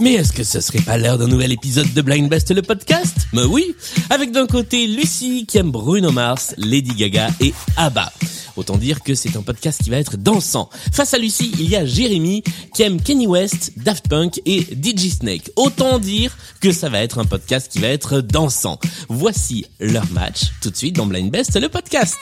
Mais est-ce que ce serait pas l'heure d'un nouvel épisode de Blind Best le podcast? Mais oui, avec d'un côté Lucie qui aime Bruno Mars, Lady Gaga et ABBA. Autant dire que c'est un podcast qui va être dansant. Face à Lucie, il y a Jérémy qui aime Kenny West, Daft Punk et DJ Snake. Autant dire que ça va être un podcast qui va être dansant. Voici leur match tout de suite dans Blind Best le podcast.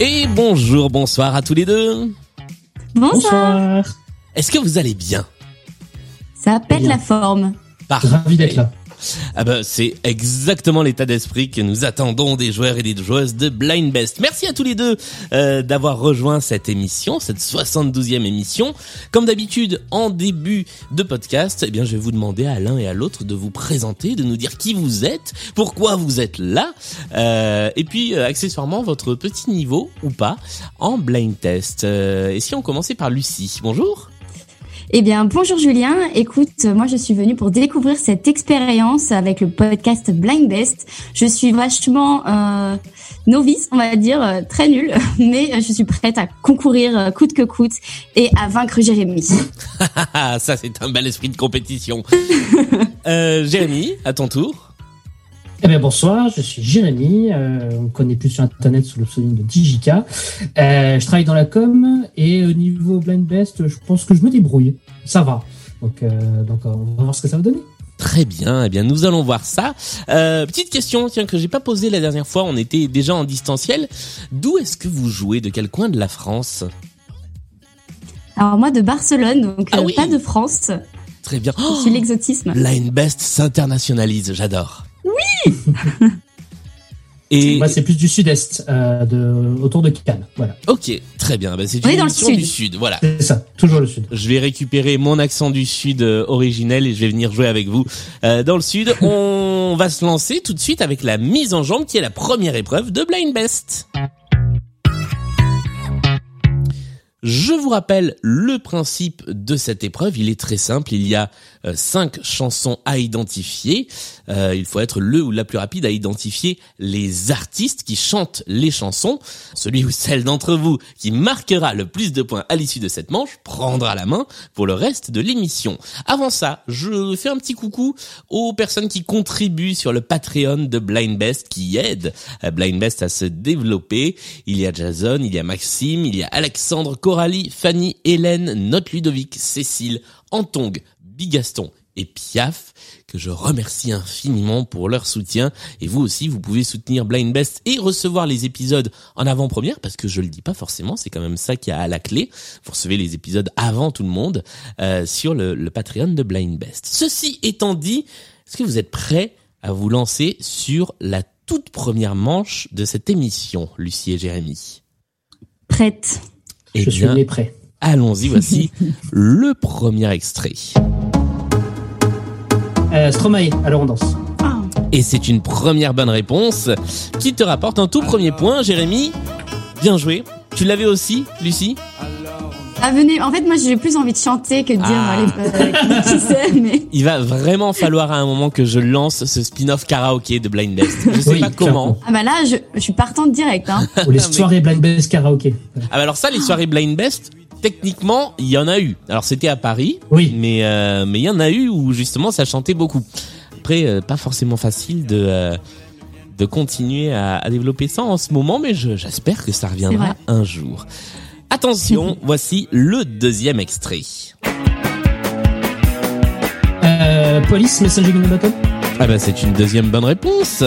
Et bonjour, bonsoir à tous les deux. Bonsoir. Est-ce que vous allez bien? Ça pète Bien. la forme. Parfait. Ravi d'être là. Ah ben, c'est exactement l'état d'esprit que nous attendons des joueurs et des joueuses de Blind Best. Merci à tous les deux euh, d'avoir rejoint cette émission, cette 72e émission. Comme d'habitude, en début de podcast, eh bien, je vais vous demander à l'un et à l'autre de vous présenter, de nous dire qui vous êtes, pourquoi vous êtes là, euh, et puis euh, accessoirement votre petit niveau ou pas en blind test. Euh, et si on commençait par Lucie, bonjour. Eh bien, bonjour Julien. Écoute, moi je suis venue pour découvrir cette expérience avec le podcast Blind Best. Je suis vachement euh, novice, on va dire, euh, très nulle, mais je suis prête à concourir euh, coûte que coûte et à vaincre Jérémy. Ça c'est un bel esprit de compétition. euh, Jérémy, à ton tour. Eh bien, bonsoir, je suis Jérémy. euh, on me connaît plus sur Internet sous le pseudonyme de Digika. Euh, je travaille dans la com et au niveau Blind Best, je pense que je me débrouille. Ça va. Donc, euh, donc on va voir ce que ça va donner. Très bien, eh bien nous allons voir ça. Euh, petite question tiens que j'ai pas posée la dernière fois, on était déjà en distanciel. D'où est-ce que vous jouez? De quel coin de la France? Alors moi de Barcelone, donc Ah euh, oui. pas de France. Très bien. Je Oh, suis l'exotisme. Blind Best s'internationalise, j'adore. Et Moi, c'est plus du sud-est, euh, de, autour de Cannes. Voilà. ok, très bien. Bah, c'est On une est dans le sud. du sud, voilà. C'est ça, toujours le sud. Je vais récupérer mon accent du sud euh, originel et je vais venir jouer avec vous euh, dans le sud. On va se lancer tout de suite avec la mise en jambe qui est la première épreuve de Blind Best. Je vous rappelle le principe de cette épreuve. Il est très simple. Il y a cinq chansons à identifier. Euh, il faut être le ou la plus rapide à identifier les artistes qui chantent les chansons. Celui ou celle d'entre vous qui marquera le plus de points à l'issue de cette manche prendra la main pour le reste de l'émission. Avant ça, je fais un petit coucou aux personnes qui contribuent sur le Patreon de Blind Best, qui aident euh, Blind Best à se développer. Il y a Jason, il y a Maxime, il y a Alexandre, Coralie, Fanny, Hélène, Note Ludovic, Cécile, Antong, Bigaston et Piaf, que je remercie infiniment pour leur soutien. Et vous aussi, vous pouvez soutenir Blind Best et recevoir les épisodes en avant-première, parce que je le dis pas forcément, c'est quand même ça qui a à la clé. Vous recevez les épisodes avant tout le monde euh, sur le, le Patreon de Blind Best. Ceci étant dit, est-ce que vous êtes prêts à vous lancer sur la toute première manche de cette émission, Lucie et Jérémy? Prête. Eh je suis bien, né prêt. allons-y, voici le premier extrait. Euh, Stromae, alors on danse. Ah. Et c'est une première bonne réponse qui te rapporte un tout premier point, Jérémy. Bien joué. Tu l'avais aussi, Lucie Ah, venez. En fait, moi, j'ai plus envie de chanter que de dire Ah. allez, euh, qui c'est, mais Il va vraiment falloir à un moment que je lance ce spin-off karaoké de Blind Best. Je sais Oui, pas comment. ah bah là, je, je suis partante direct. Hein. Ou les soirées Blind Best karaoké. Ah bah alors ça, les soirées Blind Best, techniquement, il y en a eu. Alors c'était à Paris, Oui. mais euh, mais il y en a eu où justement ça chantait beaucoup. Après, euh, pas forcément facile de euh, de continuer à, à développer ça en ce moment, mais je- j'espère que ça reviendra un jour. Attention, voici le deuxième extrait. Euh, Police, Messaging in a Bottle. Ah bah c'est une deuxième bonne réponse.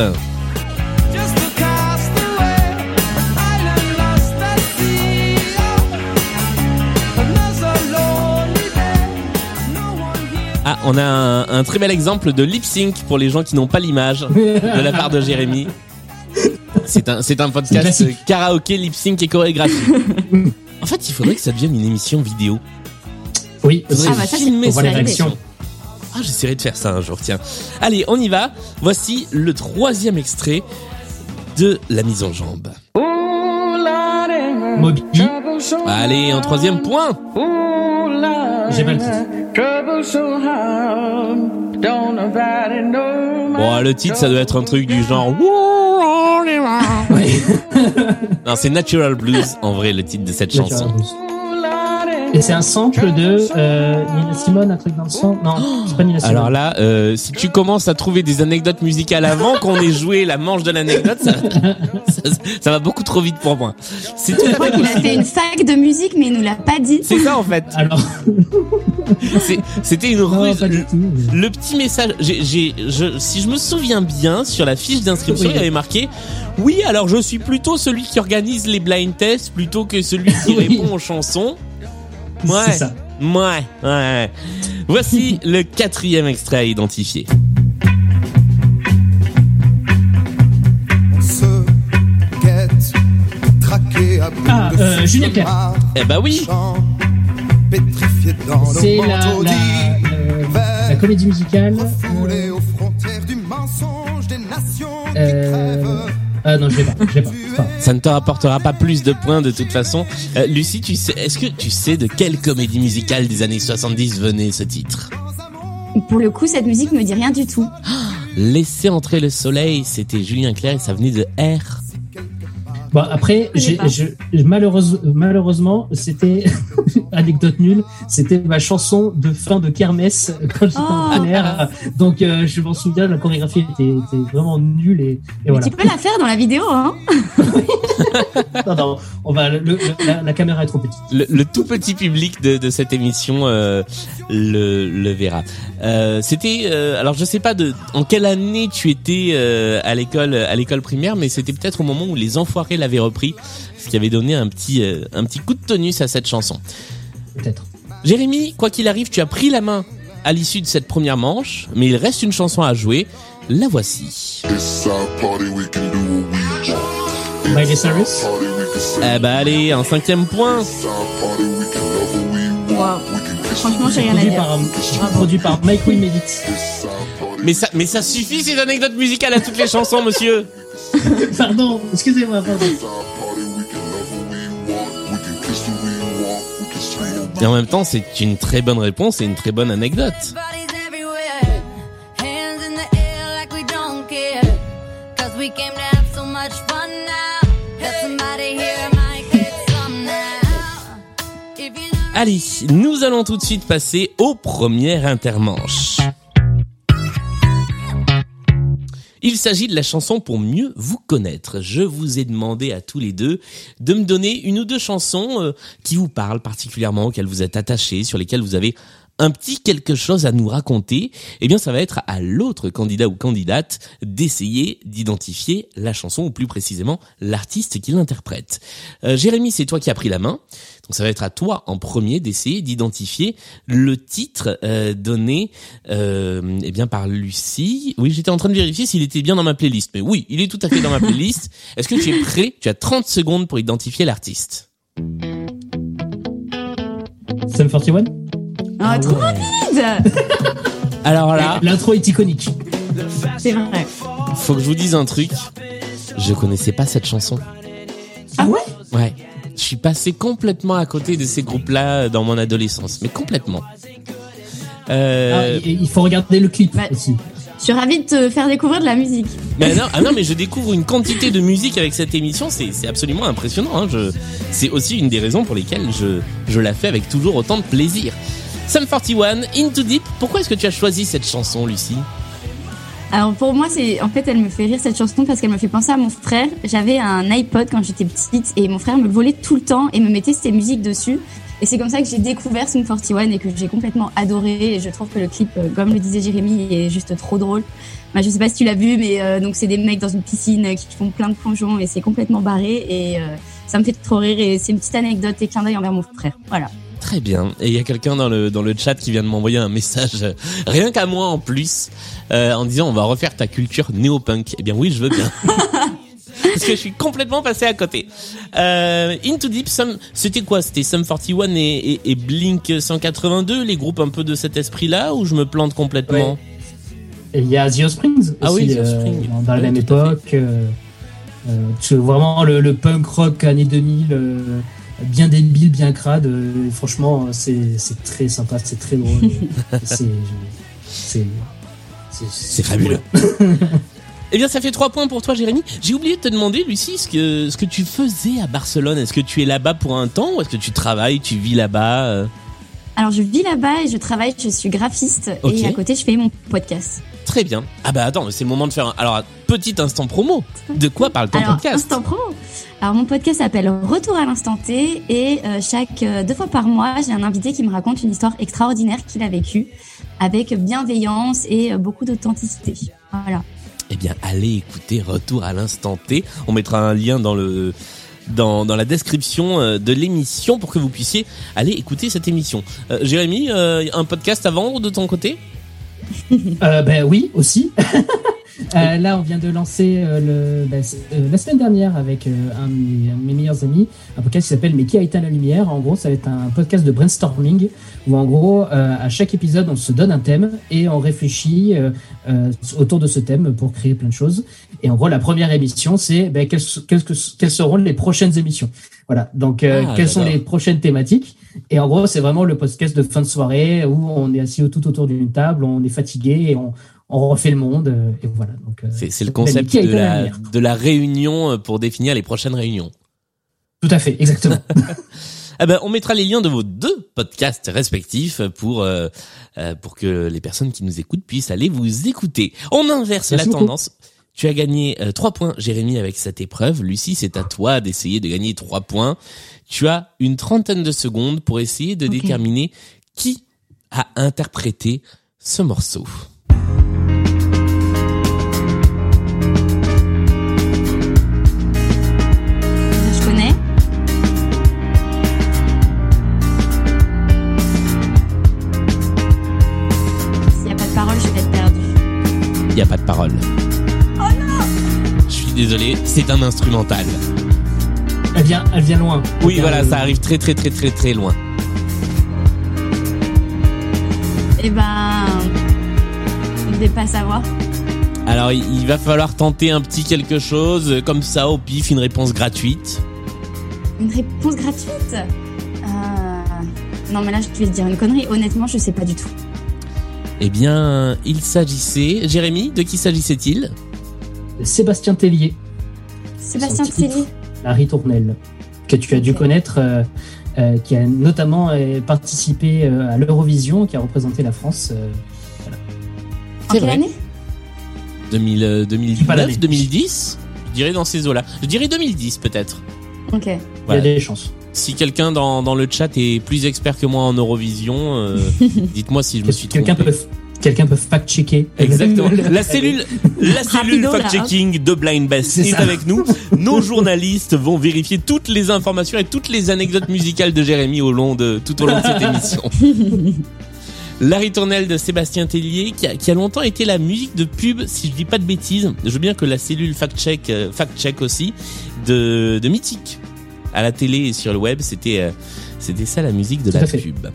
On a un, un très bel exemple de lip sync pour les gens qui n'ont pas l'image de la part de Jérémy. C'est un, c'est un podcast karaoké, lip sync et chorégraphie. En fait, il faudrait que ça devienne une émission vidéo. Oui, Ah bah ça, filmer on voit cette les réactions. émission. Ah, j'essaierai de faire ça un jour, tiens. Allez, on y va. Voici le troisième extrait de La mise en jambe. Oh, Moby. Allez, un troisième point. J'ai pas le titre. Bon, le titre, ça doit être un truc du genre. Non, c'est Natural Blues, en vrai, le titre de cette chanson. Et c'est un sample de euh, Nina Simone, un truc dans le son. Non, c'est pas Nina Simone. Alors là, euh, si tu commences à trouver des anecdotes musicales avant qu'on ait joué la manche de l'anecdote, ça, ça, ça va beaucoup trop vite pour moi. C'est tout à Je crois fait qu'il a fait une fac de musique, mais il nous l'a pas dit. C'est ça en fait. Alors, C'était une non, ruse. Le petit message, je, si je me souviens bien, sur la fiche d'inscription, Oui. il y avait marqué Oui, alors je suis plutôt celui qui organise les blind tests plutôt que celui qui Oui. répond aux chansons. Ouais. C'est ça. Ouais, ouais. Voici le quatrième extrait à identifier. On se guette, traqué à bout Ah, de euh, Julien Clerc. Eh bah oui. chant, pétrifié dans C'est la, manteaux la, euh, comédie musicale. refoulés aux frontières du mensonge des nations qui Euh, crèvent. Ah non, je l'ai pas. Je l'ai pas. Ça ne te rapportera pas plus de points de toute façon. Euh, Lucie, tu sais, est-ce que tu sais de quelle comédie musicale des années 70 venait ce titre? Pour le coup, cette musique me dit rien du tout. Laisser entrer le soleil, c'était Julien Clerc et ça venait de R. Bon, après, Je j'ai, connais je, malheureuse, malheureusement, c'était anecdote nulle. C'était ma chanson de fin de kermesse quand j'étais en Oh. primaire. Donc, euh, je m'en souviens, la chorégraphie était, était vraiment nulle et, et Mais voilà. tu peux la faire dans la vidéo, hein Non, non, on va, le, le- la, la caméra est trop petite. Le, le tout petit public de, de cette émission euh, le, le verra. Euh, c'était euh, alors je sais pas de en quelle année tu étais euh, à l'école à l'école primaire, mais c'était peut-être au moment où les Enfoirés l'avaient repris, ce qui avait donné un petit euh, un petit coup de tonus à cette chanson. Peut-être. Jérémy, quoi qu'il arrive, tu as pris la main à l'issue de cette première manche, mais il reste une chanson à jouer. La voici. It's our party, we can do what we want. Miley Cyrus? Party, we can say Eh bah allez, un cinquième point. Wow. Franchement, j'ai rien à dire. par, produit par Mike Will. Mais ça, mais ça suffit ces anecdotes musicales à toutes les chansons, monsieur. Pardon, excusez-moi, pardon. Et en même temps, c'est une très bonne réponse et une très bonne anecdote. Allez, nous allons tout de suite passer au premier intermanche. Il s'agit de la chanson pour mieux vous connaître. Je vous ai demandé à tous les deux de me donner une ou deux chansons euh, qui vous parlent particulièrement, auxquelles vous êtes attachés, sur lesquelles vous avez un petit quelque chose à nous raconter. Eh bien, ça va être à l'autre candidat ou candidate d'essayer d'identifier la chanson, ou plus précisément l'artiste qui l'interprète. Euh, Jérémy, c'est toi qui as pris la main. Donc ça va être à toi en premier d'essayer d'identifier le titre euh, donné euh, eh bien par Lucie. Oui, j'étais en train de vérifier s'il était bien dans ma playlist. Mais oui, il est tout à fait dans ma playlist. Est-ce que tu es prêt? Tu as 30 secondes pour identifier l'artiste. Sum 41 Ah, trop ouais. rapide Alors là, L'intro est iconique. C'est vrai. faut que je vous dise un truc. Je connaissais pas cette chanson. Ah ouais? Ouais. Je suis passé complètement à côté de ces groupes-là dans mon adolescence, mais complètement. Euh, Ah, il faut regarder le clip Bah, aussi. Je suis ravie de te faire découvrir de la musique. Mais non, ah non, mais je découvre une quantité de musique avec cette émission, c'est c'est absolument impressionnant. Hein. Je, c'est aussi une des raisons pour lesquelles je, je la fais avec toujours autant de plaisir. Sum 41, Into Deep, pourquoi est-ce que tu as choisi cette chanson, Lucie? Alors pour moi, c'est en fait, elle me fait rire cette chanson parce qu'elle me fait penser à mon frère. J'avais un iPod quand j'étais petite et mon frère me le volait tout le temps et me mettait ses musiques dessus. Et c'est comme ça que j'ai découvert Sum 41 et que j'ai complètement adoré. Et je trouve que le clip, euh, comme le disait Jérémy, est juste trop drôle. Bah, je sais pas si tu l'as vu, mais euh, donc c'est des mecs dans une piscine euh, qui font plein de plongeons et c'est complètement barré. Et euh, ça me fait trop rire et c'est une petite anecdote et clin d'œil envers mon frère. Voilà. Très bien. Et il y a quelqu'un dans le dans le chat qui vient de m'envoyer un message, euh, rien qu'à moi en plus, euh, en disant on va refaire ta culture néo-punk. Eh bien oui, je veux bien. Parce que je suis complètement passé à côté. Euh, Into Deep, Sum- c'était quoi? C'était Sum 41 et, et, et Blink 182, les groupes un peu de cet esprit-là, ou je me plante complètement? Et il y a The Offspring Ah aussi, oui, The euh, dans, la Ouais, même époque. euh, Euh, vraiment le, le punk rock années 2000, euh, bien débile, bien crade. euh, franchement, c'est c'est très sympa, c'est très drôle. c'est c'est c'est C'est fabuleux. Eh bien, ça fait trois points pour toi, Jérémy. J'ai oublié de te demander, Lucie, ce que, ce que tu faisais à Barcelone. Est-ce que tu es là-bas pour un temps ou est-ce que tu travailles, tu vis là-bas euh Alors je vis là-bas et je travaille, je suis graphiste et à côté je fais mon podcast. Très bien. Ah bah attends, c'est le moment de faire un... Alors, petit instant promo. De quoi parle ton Alors podcast? instant promo? Alors mon podcast s'appelle Retour à l'instant T et euh, chaque euh, deux fois par mois j'ai un invité qui me raconte une histoire extraordinaire qu'il a vécue avec bienveillance et euh, beaucoup d'authenticité. Voilà. Eh bien, allez écouter Retour à l'instant T. On mettra un lien dans dans, la description de l'émission pour que vous puissiez aller écouter cette émission. Jérémy, un podcast à vendre de ton côté? Euh, ben oui, aussi. Euh, là, on vient de lancer euh, le, ben, la semaine dernière avec un, de mes, un de mes meilleurs amis un podcast qui s'appelle Mais qui a éteint la lumière En gros, ça va être un podcast de brainstorming où, en gros, à chaque épisode, on se donne un thème et on réfléchit autour de ce thème pour créer plein de choses. Et en gros, la première émission, c'est ben, quelles, quelles, quelles seront les prochaines émissions. Voilà. Donc, Ah, quelles sont les prochaines thématiques Et en gros, c'est vraiment le podcast de fin de soirée où on est assis tout autour d'une table, on est fatigué et on, on refait le monde. euh, Et voilà. Donc, euh, C'est le concept a de la, lumière de la réunion euh, pour définir les prochaines réunions. Tout à fait, exactement. Eh ben, on mettra les liens de vos deux podcasts respectifs pour euh, pour que les personnes qui nous écoutent puissent aller vous écouter. On inverse Merci la beaucoup. tendance. Tu as gagné euh, trois points, Jérémy, avec cette épreuve. Lucie, c'est à toi d'essayer de gagner trois points. Tu as une trentaine de secondes pour essayer de déterminer qui a interprété ce morceau. Je connais. S'il n'y a pas de parole, je vais être perdue. Il n'y a pas de parole. Suis désolé, c'est un instrumental. Elle vient, elle vient loin. Oui, voilà, euh, ça arrive très très très très très loin. Eh ben, je vais pas savoir. Alors, il va falloir tenter un petit quelque chose, comme ça, au pif, une réponse gratuite. Une réponse gratuite? Euh, Non, mais là, je vais te dire une connerie. Honnêtement, je sais pas du tout. Eh bien, il s'agissait... Jérémy, de qui s'agissait-il? Sébastien Tellier, Sébastien. Tellier. la ritournelle, que tu as dû connaître, euh, euh, qui a notamment euh, participé euh, à l'Eurovision, qui a représenté la France. euh, En C'est quelle année? 2000, euh, pas 2009, l'année. 2010 Je dirais dans ces eaux-là. Je dirais 2010 peut-être. Ok. Il Voilà. y a des chances. Si quelqu'un dans, dans le chat est plus expert que moi en Eurovision, euh, dites-moi si je me suis trompé. Quelqu'un peut, quelqu'un peut fact-checker. Exactement. La cellule, la cellule hein. fact-checking de Blind Best est avec nous. Nos journalistes vont vérifier toutes les informations et toutes les anecdotes musicales de Jérémy au long de, tout au long de cette émission. La ritournelle de Sébastien Tellier, qui a, qui a longtemps été la musique de pub, si je dis pas de bêtises. Je veux bien que la cellule fact-check, euh, fact-check aussi, de, de Mythique. À la télé et sur le web, c'était, euh, c'était ça la musique de Tout la pub.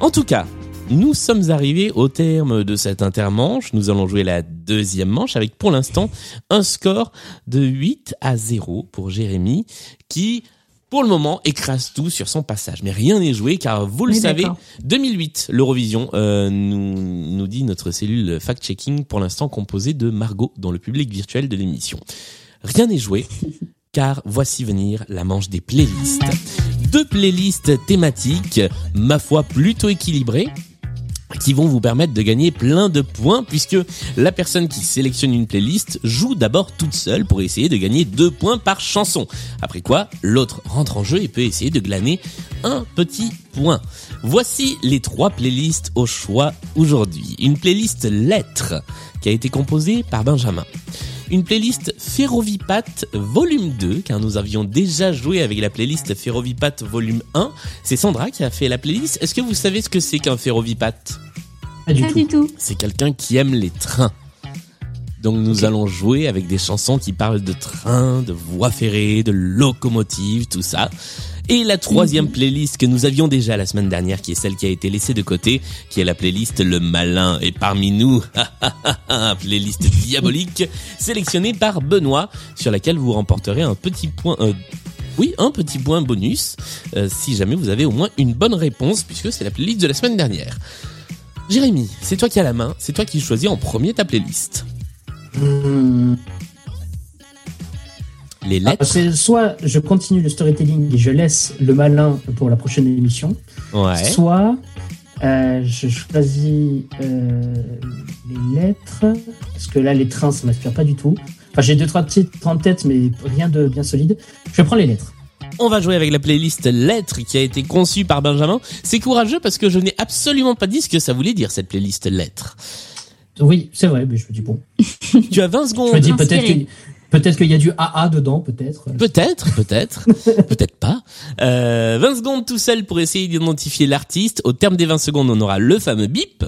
En tout cas, nous sommes arrivés au terme de cette intermanche. Nous allons jouer la deuxième manche avec pour l'instant un score de 8 à 0 pour Jérémy qui, pour le moment, écrase tout sur son passage. Mais rien n'est joué car vous le Oui, savez, d'accord. 2008, l'Eurovision, euh, nous, nous dit notre cellule fact-checking pour l'instant composée de Margot dans le public virtuel de l'émission. Rien n'est joué car voici venir la manche des playlists. Deux playlists thématiques, ma foi plutôt équilibrées, qui vont vous permettre de gagner plein de points puisque la personne qui sélectionne une playlist joue d'abord toute seule pour essayer de gagner deux points par chanson. Après quoi, l'autre rentre en jeu et peut essayer de glaner un petit point. Voici les trois playlists au choix aujourd'hui. Une playlist lettres qui a été composée par Benjamin. Une playlist Ferrovipat volume 2, car nous avions déjà joué avec la playlist Ferrovipat volume 1. C'est Sandra qui a fait la playlist. Est-ce que vous savez ce que c'est qu'un Ferrovipat? Pas du Pas tout. du tout. C'est quelqu'un qui aime les trains. Donc nous allons jouer avec des chansons qui parlent de trains, de voies ferrées, de locomotives, tout ça. Et la troisième playlist que nous avions déjà la semaine dernière, qui est celle qui a été laissée de côté, qui est la playlist Le Malin. Et parmi nous, playlist diabolique, sélectionnée par Benoît, sur laquelle vous remporterez un petit point... euh, oui, un petit point bonus, euh, si jamais vous avez au moins une bonne réponse, puisque c'est la playlist de la semaine dernière. Jérémy, c'est toi qui as la main, c'est toi qui choisis en premier ta playlist. Hmm. Les Ah, lettres. soit je continue le storytelling et je laisse le malin pour la prochaine émission, Ouais. soit euh, je choisis euh, les lettres, parce que là les trains ça m'inspire pas du tout. Enfin j'ai deux trois titres en tête mais rien de bien solide. Je prends les lettres. On va jouer avec la playlist lettres qui a été conçue par Benjamin. C'est courageux parce que je n'ai absolument pas dit ce que ça voulait dire cette playlist lettres. Oui c'est vrai mais je me dis bon. Tu as 20 secondes. Je me dis peut-être Inspiré. que peut-être qu'il y a du AA dedans peut-être. Peut-être, peut-être, peut-être pas. Euh, 20 secondes tout seul pour essayer d'identifier l'artiste. Au terme des 20 secondes, on aura le fameux bip.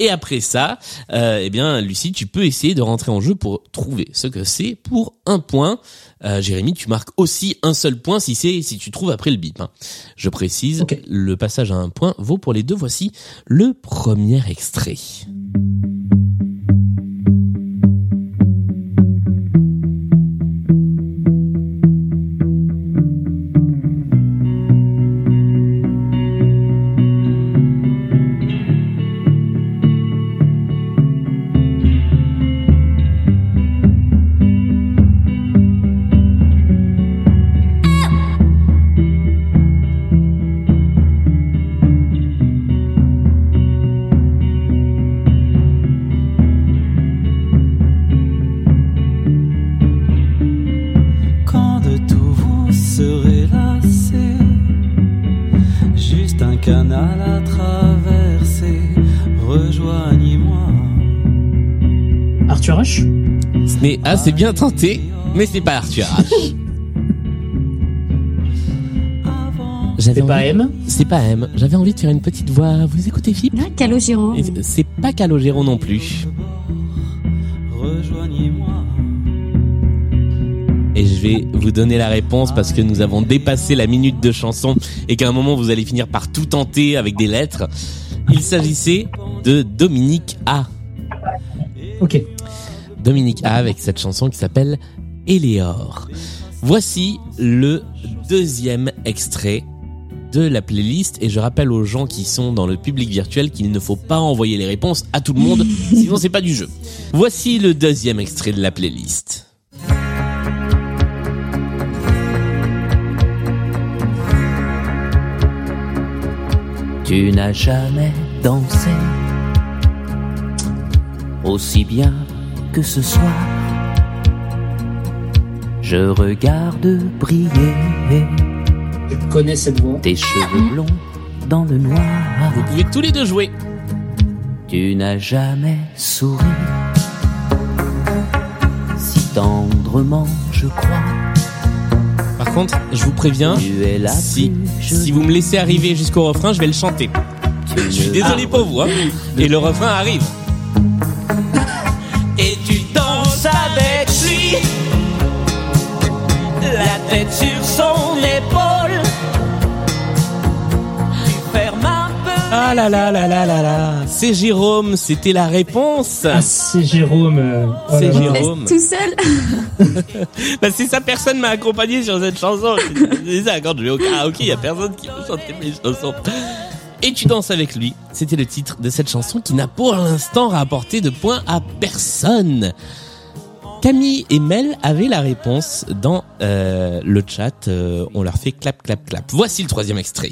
Et après ça, euh, eh bien, Lucie, tu peux essayer de rentrer en jeu pour trouver ce que c'est pour un point. Euh, Jérémy, tu marques aussi un seul point si c'est si tu trouves après le bip. hein. Je précise, Ok. le passage à un point vaut pour les deux. Voici le premier extrait. Ce n'est assez bien tenté, mais c'est pas Arthur H. C'est pas M. C'est pas M. J'avais envie de faire une petite voix. Vous écoutez Philippe Ah, Calogero. C'est pas Calogero non plus. rejoignez-moi. Et je vais vous donner la réponse parce que nous avons dépassé la minute de chanson et qu'à un moment vous allez finir par tout tenter avec des lettres. Il s'agissait de Dominique A. Ok. Dominique A avec cette chanson qui s'appelle Éléor. Voici le deuxième extrait de la playlist et je rappelle aux gens qui sont dans le public virtuel qu'il ne faut pas envoyer les réponses à tout le monde, sinon c'est pas du jeu. Voici le deuxième extrait de la playlist. Tu n'as jamais dansé aussi bien que ce soir. Je regarde briller Je connais cette voix? tes cheveux blonds dans le noir. Vous pouvez tous les deux jouer. Tu n'as jamais souri si tendrement, je crois. Par contre, je vous préviens, Tu es la si, si vous me laissez arriver jusqu'au refrain, je vais le chanter. Je suis désolé pour vous, hein. Et le refrain arrive. Lui, la tête sur son épaule. Tu fermes un peu. Ah là là là là là là. C'est Jérôme, c'était la réponse. Ah c'est Jérôme. euh, oh C'est. Jérôme. Tout seul. Bah c'est ça, personne m'a accompagné sur cette chanson. C'est ça, quand je vais au karaoké, il y a personne qui veut chanter mes chansons. Et tu danses avec lui. C'était le titre de cette chanson qui n'a pour l'instant rapporté de points à personne. Camille et Mel avaient la réponse dans euh, le chat. Euh, on leur fait clap clap clap. Voici le troisième extrait.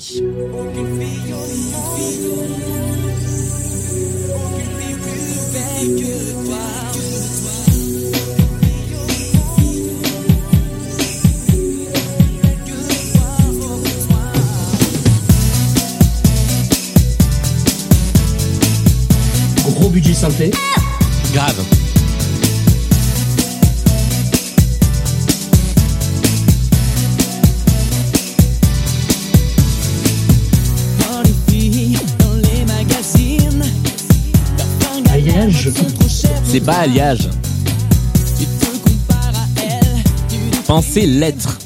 Gros budget synthé. Grave. Les les. Alliage. C'est alliage. Pensez lettre.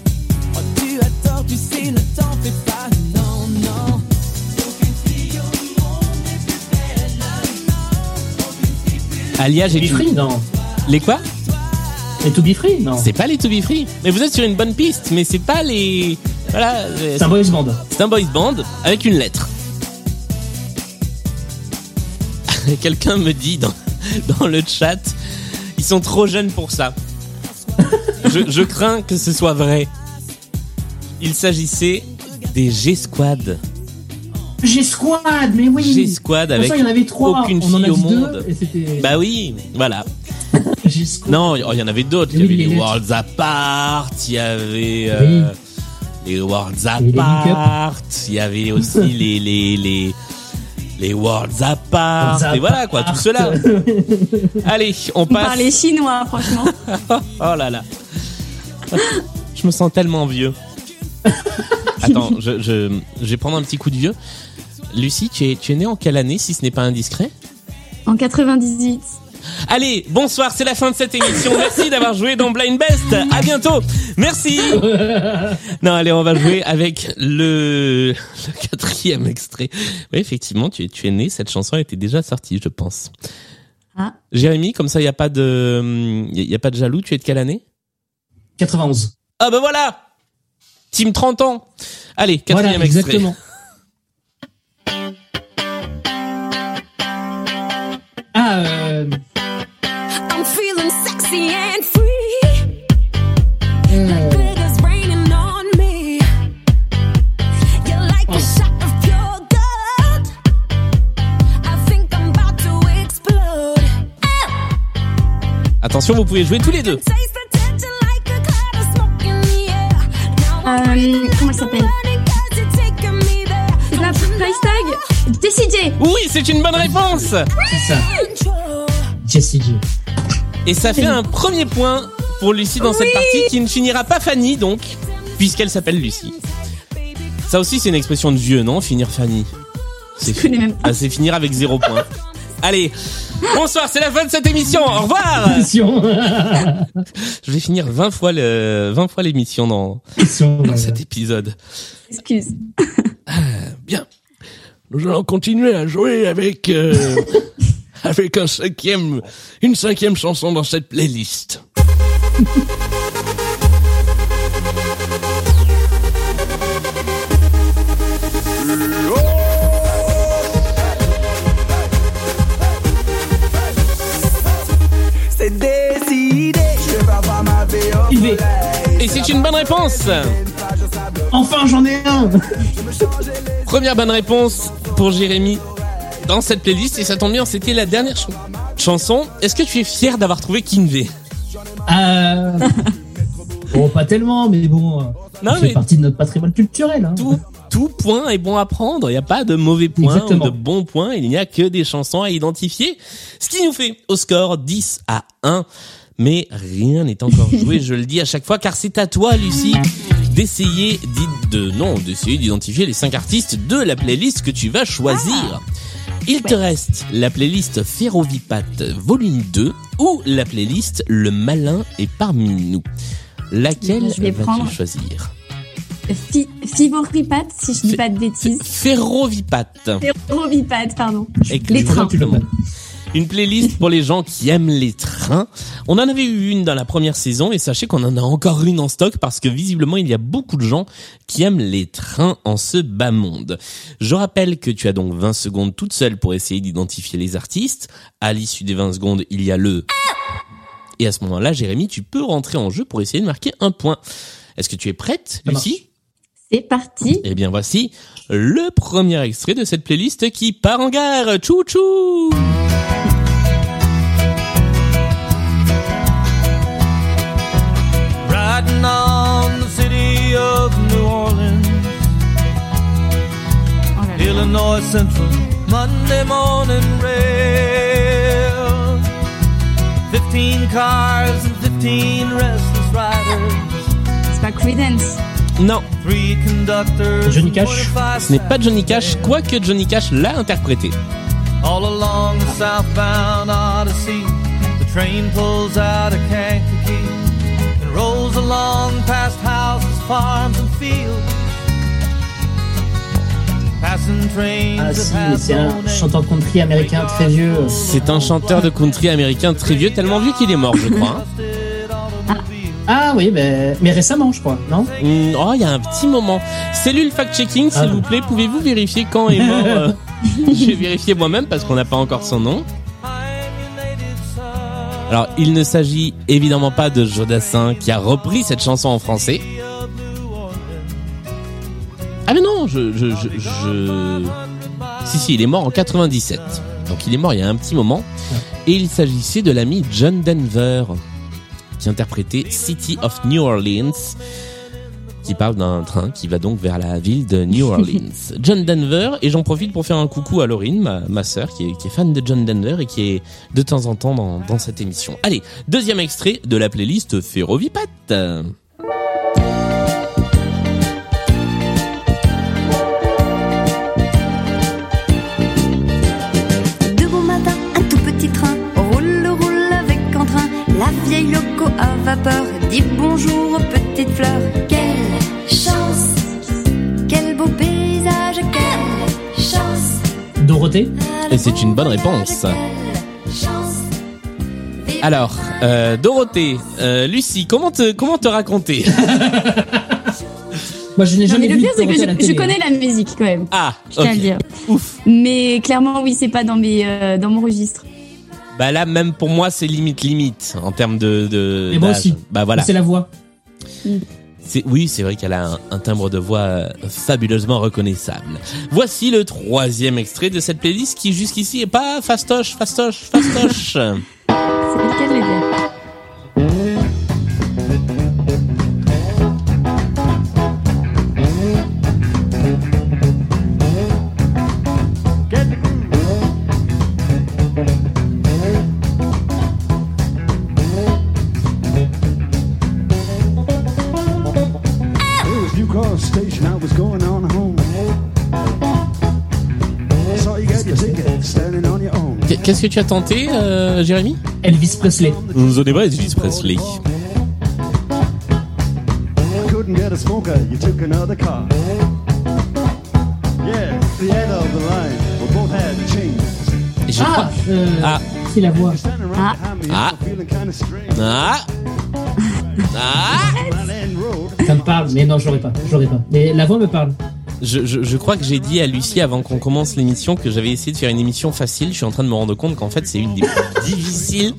Alliage est Be une... Free, non. Les quoi? Et To Be Free, non. C'est pas les To Be Free. Mais vous êtes sur une bonne piste, mais c'est pas les... Voilà. C'est un boys band. C'est un boys band avec une lettre. Quelqu'un me dit dans, dans le chat, ils sont trop jeunes pour ça. Je, je crains que ce soit vrai. Il s'agissait des G-Squad. G-Squad, mais oui. G-Squad avec ça, il y en avait trois. aucune On en a fille au deux, monde. et c'était Bah oui, voilà. Non, il y en avait d'autres. Il y avait les. Worlds Apart, il y avait euh, les Worlds. Apart, il y avait aussi les les les les Worlds Apart. Et voilà quoi, tout cela. Allez, on On passe. parlait chinois, franchement. Oh là là. Je me sens tellement vieux. Attends, je, je, je vais prendre un petit coup de vieux. Lucie, tu es, tu es née en quelle année, si ce n'est pas indiscret? En 98. Allez, bonsoir, c'est la fin de cette émission. Merci d'avoir joué dans Blind Best. À bientôt. Merci. Non, allez, on va jouer avec le, le quatrième extrait. Oui, effectivement, tu es, tu es né. Cette chanson était déjà sortie, je pense. Ah. Jérémy, comme ça, il y a pas de, il y a pas de jaloux. Tu es de quelle année? 91. Ah ben voilà. Team 30 ans. Allez, quatrième Voilà, extrait. exactement. Ah, euh, Attention, vous pouvez jouer tous les deux. Euh, comment elle s'appelle la price tag TCJ Oui, c'est une bonne réponse. c'est ça. Jessie J. Et ça fait un premier point pour Lucie dans cette partie qui ne finira pas Fanny donc, puisqu'elle s'appelle Lucie. Ça aussi c'est une expression de vieux, non Finir Fanny? C'est Je connais même pas. Ah, c'est finir avec zéro point. Allez, bonsoir, c'est la fin de cette émission. Au revoir. Je vais finir 20 fois le 20 fois l'émission dans, dans cet épisode. Excuse. Bien. Nous allons continuer à jouer avec euh, avec un cinquième une cinquième chanson dans cette playlist. C'est décidé, je vais avoir ma vie au Il est. Et c'est une bonne réponse. Enfin, j'en ai un. Première bonne réponse pour Jérémy dans cette playlist et ça tombe bien, c'était la dernière ch- chanson. Est-ce que tu es fier d'avoir trouvé Kinvey Euh... Bon, pas tellement, mais bon. euh, Non, mais- fait partie de notre patrimoine culturel. Hein. tout, tout point est bon à prendre. Il n'y a pas de mauvais points ou de bons points. Il n'y a que des chansons à identifier. Ce qui nous fait au score 10 à 1. Mais rien n'est encore joué, je le dis à chaque fois, car c'est à toi, Lucie, d'essayer de, non, d'essayer d'identifier les cinq artistes de la playlist que tu vas choisir. Il te reste la playlist Ferrovipat volume 2 ou la playlist Le Malin est parmi nous. Laquelle vas-tu choisir? Fi- Fivoripat, si je dis pas de bêtises. Ferrovipat. Ferrovipat, pardon. Les Une playlist pour les gens qui aiment les trains. On en avait eu une dans la première saison et sachez qu'on en a encore une en stock parce que visiblement il y a beaucoup de gens qui aiment les trains en ce bas monde. Je rappelle que tu as donc 20 secondes toute seule pour essayer d'identifier les artistes. À l'issue des 20 secondes, il y a le et à ce moment-là, Jérémy, tu peux rentrer en jeu pour essayer de marquer un point. Est-ce que tu es prête, Ça Lucie? C'est parti. Eh bien voici le premier extrait de cette playlist qui part en gare. Tchou tchou Illinois Central, Monday morning rail. 15 cars and 15 restless riders, C'est pas Credence. Non, three conductors. Johnny Cash. 25 ce n'est pas Johnny Cash, quoique Johnny Cash l'a interprété. All along the southbound Odyssey, the Train pulls out of Kankakee and rolls along past houses, farms, and fields. Ah si, c'est un chanteur de country américain très vieux. C'est un chanteur de country américain très vieux, tellement vieux qu'il est mort, je crois. hein. Ah oui, ben, mais récemment, je crois, non? Hmm, oh, il y a un petit moment. Cellule fact-checking, s'il Ah. vous plaît, pouvez-vous vérifier quand est mort euh, Je vais vérifier moi-même parce qu'on n'a pas encore son nom. Alors, il ne s'agit évidemment pas de Jodassin qui a repris cette chanson en français. Je, je, je, je- Si, si, il est mort en 97. Donc il est mort il y a un petit moment. Et il s'agissait de l'ami John Denver, qui interprétait City of New Orleans, qui parle d'un train qui va donc vers la ville de New Orleans. John Denver, et j'en profite pour faire un coucou à Laurine, ma, ma sœur, qui est, qui est fan de John Denver et qui est de temps en temps dans, dans cette émission. Allez, deuxième extrait de la playlist Ferrovipat. Vapeur dit bonjour aux petites fleurs. Quelle chance, quel beau paysage, quelle chance. Dorothée Et c'est une bonne réponse. Alors, euh, Dorothée, euh, Lucie, comment te, comment te raconter? Moi, je n'ai Non, jamais mais le vu pire, c'est que je, je télé. connais la musique quand même. Ah, Je tiens à le dire. Ouf. Mais clairement, oui, c'est pas dans mes, euh, dans mon registre. Bah là, même pour moi, c'est limite limite en termes de. de Et moi aussi. Bah voilà. C'est la voix. C'est oui, c'est vrai qu'elle a un, un timbre de voix euh, fabuleusement reconnaissable. Voici le troisième extrait de cette playlist qui jusqu'ici est pas fastoche, fastoche, fastoche. C'est le cas de Qu'est-ce que tu as tenté, euh, Jérémy? Elvis Presley. Vous pas Elvis Presley. Couldn't get a smoker, you took another car. Yeah, the end of the line, we both had chains. Et je Ah, crois. euh, Ah. c'est la voix. Ah. Ah. Ah. Ah. End road. Ça me parle, mais non, je l'aurais pas. Je l'aurais pas. Mais la voix me parle. Je, je, je crois que j'ai dit à Lucie avant qu'on commence l'émission que j'avais essayé de faire une émission facile. Je suis en train de me rendre compte qu'en fait c'est une des plus difficiles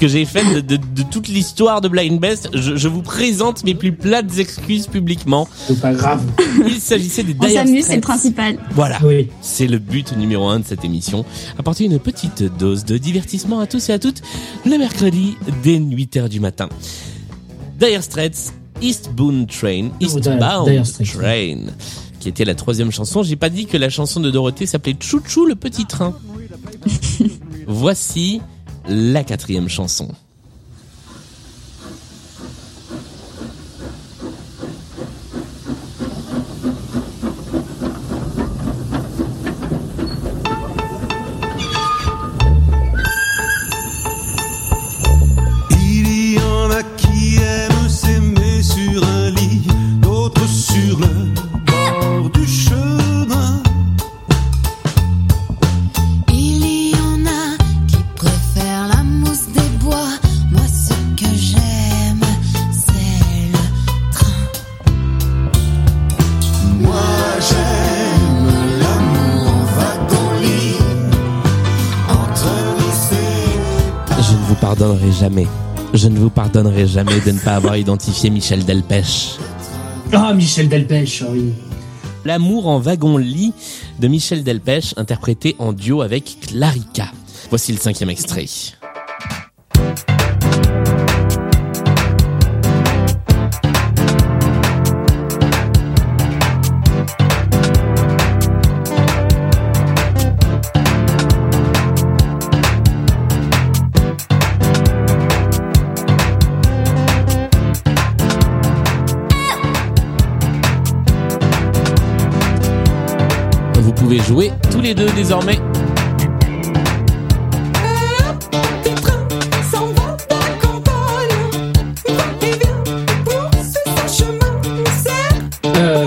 que j'ai faites de, de, de toute l'histoire de Blind Best. Je, je vous présente mes plus plates excuses publiquement. C'est pas grave. Il s'agissait des On Dire s'amuse, c'est le principal. Voilà. Oui. C'est le but numéro un de cette émission. Apporter une petite dose de divertissement à tous et à toutes le mercredi dès 8h du matin. Dire Straits, Eastbound Train, Dire- Eastbound. Train, qui était la troisième chanson. J'ai pas dit que la chanson de Dorothée s'appelait Chouchou le petit train. Voici la quatrième chanson. Pardonnerai jamais. Je ne vous pardonnerai jamais de ne pas avoir identifié Michel Delpech. Ah, Michel Delpech, ah oui. L'amour en wagon-lit de Michel Delpech, interprété en duo avec Clarica. Voici le cinquième extrait. jouer tous les deux désormais. Euh,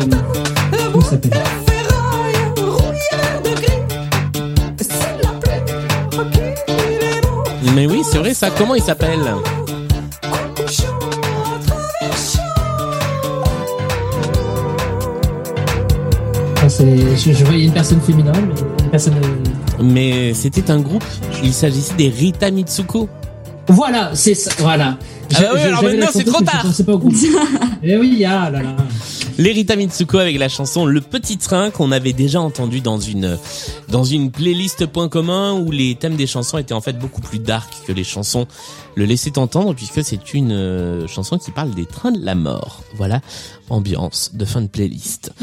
Mais oui, c'est vrai ça. Comment il s'appelle? Je, je voyais une personne féminin, mais une personne. euh, Mais c'était un groupe. Il s'agissait des Rita Mitsuko. Voilà, c'est ça. Voilà. Ah bah oui, alors maintenant, c'est trop tard. pensais pas au groupe. Eh oui, ah là là. Les Rita Mitsuko avec la chanson Le Petit Train qu'on avait déjà entendu dans une dans une playlist point commun où les thèmes des chansons étaient en fait beaucoup plus dark que les chansons le laissaient entendre puisque c'est une euh, chanson qui parle des trains de la mort. Voilà, ambiance de fin de playlist.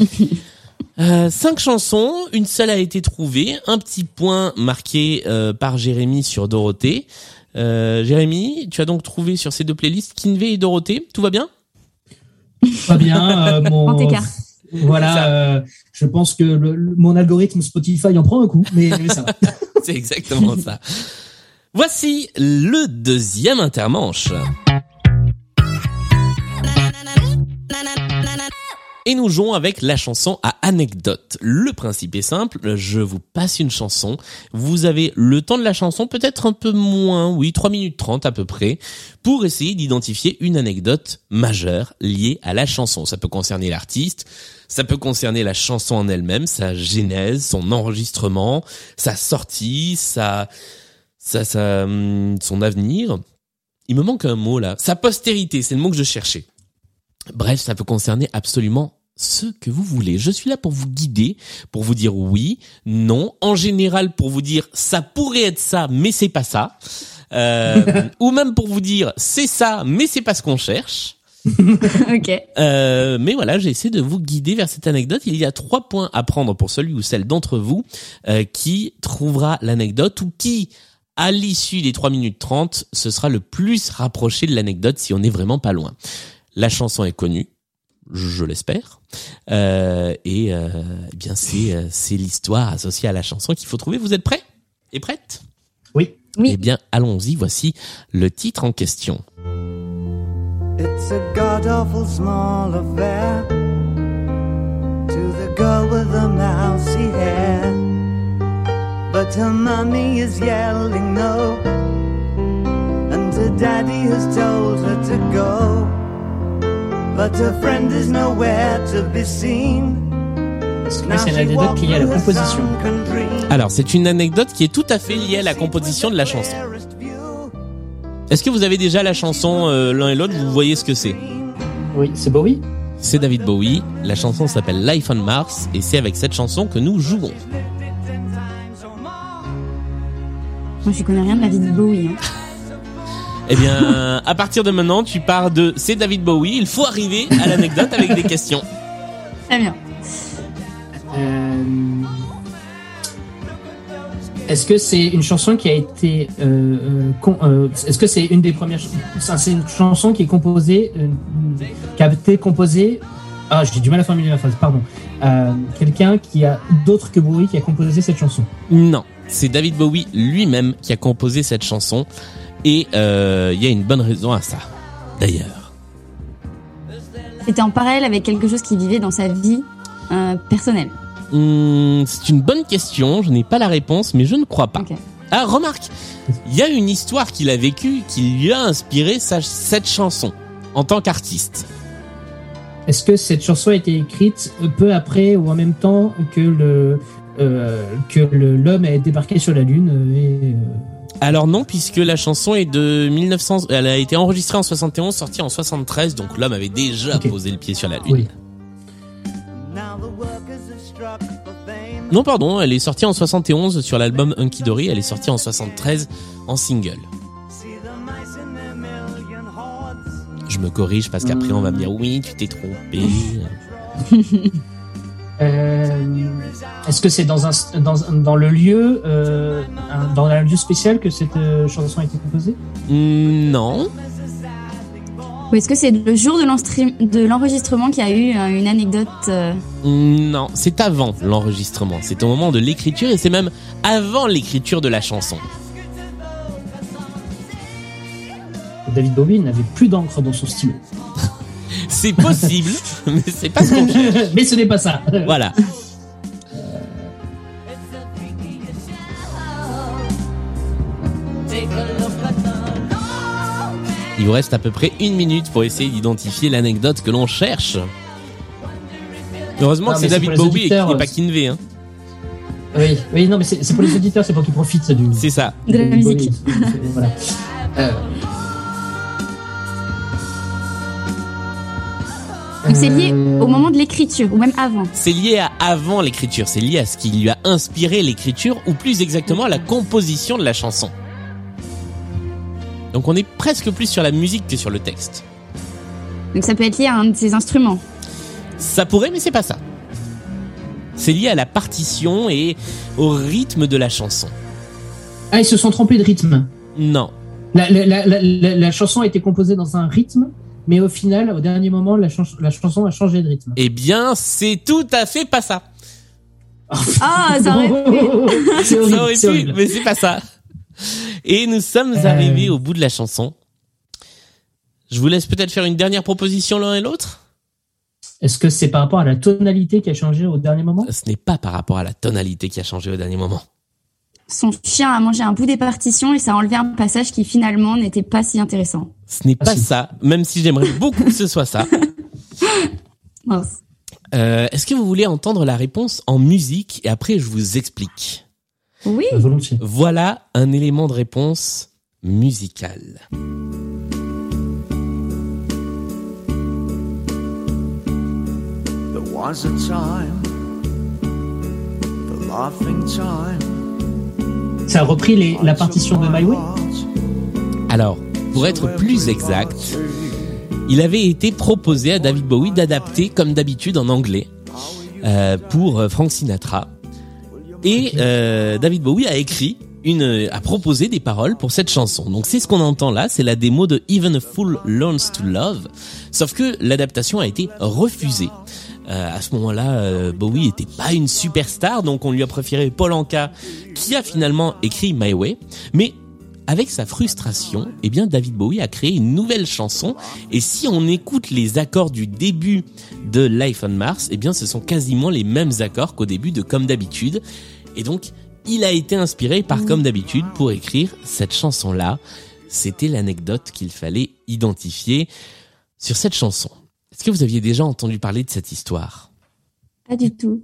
Euh, cinq chansons, une seule a été trouvée, un petit point marqué euh, par Jérémy sur Dorothée. Euh, Jérémy, tu as donc trouvé sur ces deux playlists Kinvey et Dorothée, tout va bien? Pas bien. euh, mon... Voilà, euh, je pense que le- le- mon algorithme Spotify en prend un coup, mais, mais ça va. C'est exactement ça. Voici le deuxième intermanche. Et nous jouons avec la chanson à anecdote. Le principe est simple, je vous passe une chanson, vous avez le temps de la chanson, peut-être un peu moins, oui, 3 minutes 30 à peu près, pour essayer d'identifier une anecdote majeure liée à la chanson. Ça peut concerner l'artiste, ça peut concerner la chanson en elle-même, sa genèse, son enregistrement, sa sortie, sa, sa, sa, hum, son avenir. Il me manque un mot là. Sa postérité, c'est le mot que je cherchais. Bref, ça peut concerner absolument ce que vous voulez. Je suis là pour vous guider, pour vous dire oui, non, en général pour vous dire ça pourrait être ça, mais c'est pas ça, Euh, ou même pour vous dire c'est ça, mais c'est pas ce qu'on cherche. ok. Euh, mais voilà, j'ai essayé de vous guider vers cette anecdote. Il y a trois points à prendre pour celui ou celle d'entre vous euh, qui trouvera l'anecdote ou qui, à l'issue des 3 minutes 30, ce sera le plus rapproché de l'anecdote si on n'est vraiment pas loin. La chanson est connue, je l'espère, euh, et euh, eh bien c'est euh, c'est l'histoire associée à la chanson qu'il faut trouver. Vous êtes prêts et prêtes? Oui. Oui. Eh bien, allons-y. Voici le titre en question. It's a god awful small affair to the girl with the mousy hair. But her mummy is yelling But her friend is nowhere to be seen. C'est une anecdote qui est à la composition Alors, c'est une anecdote qui est tout à fait liée à la composition de la chanson. Est-ce que vous avez déjà la chanson euh, l'un et l'autre? Vous voyez ce que c'est? Oui, c'est Bowie. C'est David Bowie. La chanson s'appelle Life on Mars et c'est avec cette chanson que nous jouons. Moi, je connais rien de la vie de Bowie. Hein. Eh bien, à partir de maintenant, tu pars de c'est David Bowie. Il faut arriver à l'anecdote avec des questions. Très bien. Euh, Est-ce que c'est une chanson qui a été euh, euh, con- euh, Est-ce que c'est une des premières C'est une chanson qui est composée, euh, qui a été composée. Ah, j'ai du mal à formuler la phrase. Pardon. Euh, Quelqu'un qui a d'autre que Bowie qui a composé cette chanson? Non, c'est David Bowie lui-même qui a composé cette chanson et euh, il y a une bonne raison à ça. D'ailleurs. C'était en parallèle avec quelque chose qui vivait dans sa vie euh, personnelle. Hum, c'est une bonne question, je n'ai pas la réponse, mais je ne crois pas. Ah, remarque, il y a une histoire qu'il a vécue qui lui a inspiré sa- cette chanson en tant qu'artiste. Est-ce que cette chanson a été écrite peu après ou en même temps que le euh, que le- l'homme a débarqué sur la lune euh, et euh, Alors non, puisque la chanson est de 1900, elle a été enregistrée en 71, sortie en 73, donc l'homme avait déjà posé le pied sur la lune. Oui. Non, pardon, elle est sortie en 71 sur l'album Hunky Dory, elle est sortie en 73 en single. Je me corrige parce qu'après on va me dire oui, tu t'es trompé. Euh, Est-ce que c'est dans, un, dans, dans le lieu, euh, un- dans un lieu spécial que cette euh, chanson a été composée? Hmm, non. Ou est-ce que c'est le jour de l'enregistrement qu'il y a eu euh, une anecdote euh, Hmm, Non, c'est avant l'enregistrement. C'est au moment de l'écriture et c'est même avant l'écriture de la chanson. David Bowie n'avait plus d'encre dans son stylo. C'est possible, mais c'est pas ce qu'on cherche. Mais ce n'est pas ça. Voilà. Il vous reste à peu près une minute pour essayer d'identifier l'anecdote que l'on cherche. Heureusement Non, que c'est David Bowie et et pas euh, Kinvey. Hein. Oui, oui, non, mais c'est c'est pour les auditeurs, c'est pour qu'ils profitent du. C'est ça. De la musique. Voilà. Euh, c'est lié au moment de l'écriture ou même avant. C'est lié à avant l'écriture, c'est lié à ce qui lui a inspiré l'écriture, ou plus exactement à la composition de la chanson. Donc on est presque plus sur la musique que sur le texte. Donc ça peut être lié à un de ses instruments. Ça pourrait, mais c'est pas ça. C'est lié à la partition et au rythme de la chanson. Ah, ils se sont trompés de rythme. Non. La, la, la, la, la- la chanson a été composée dans un rythme, mais au final, au dernier moment, la, chans- la chanson a changé de rythme. Eh bien, c'est tout à fait pas ça. Ah, ça aurait pu. Ça aurait c'est pu, horrible. mais c'est pas ça. Et nous sommes Euh. arrivés au bout de la chanson. Je vous laisse peut-être faire une dernière proposition l'un et l'autre. Est-ce que c'est par rapport à la tonalité qui a changé au dernier moment? Ce n'est pas par rapport à la tonalité qui a changé au dernier moment. Son chien a mangé un bout des partitions et ça a enlevé un passage qui finalement n'était pas si intéressant. Ce n'est Ah, pas si. ça, même si j'aimerais beaucoup que ce soit ça. Mince. Euh, Est-ce que vous voulez entendre la réponse en musique et après je vous explique Oui. Volontiers. Voilà un élément de réponse musical. There was a time, the laughing time. Ça a repris les, la partition de My Way Alors, pour être plus exact, il avait été proposé à David Bowie d'adapter comme d'habitude en anglais euh, pour euh, Frank Sinatra. Et euh, David Bowie a écrit une, a proposé des paroles pour cette chanson. Donc c'est ce qu'on entend là, c'est la démo de Even a Fool Learns to Love. Sauf que l'adaptation a été refusée. Euh, à ce moment-là, euh, Bowie était pas une superstar, donc on lui a préféré Paul Anka, qui a finalement écrit My Way. Mais avec sa frustration, eh bien David Bowie a créé une nouvelle chanson. Et si on écoute les accords du début de Life on Mars, eh bien ce sont quasiment les mêmes accords qu'au début de Comme d'habitude. Et donc, il a été inspiré par Comme d'habitude pour écrire cette chanson-là. C'était l'anecdote qu'il fallait identifier sur cette chanson. Est-ce que vous aviez déjà entendu parler de cette histoire? Pas du tout.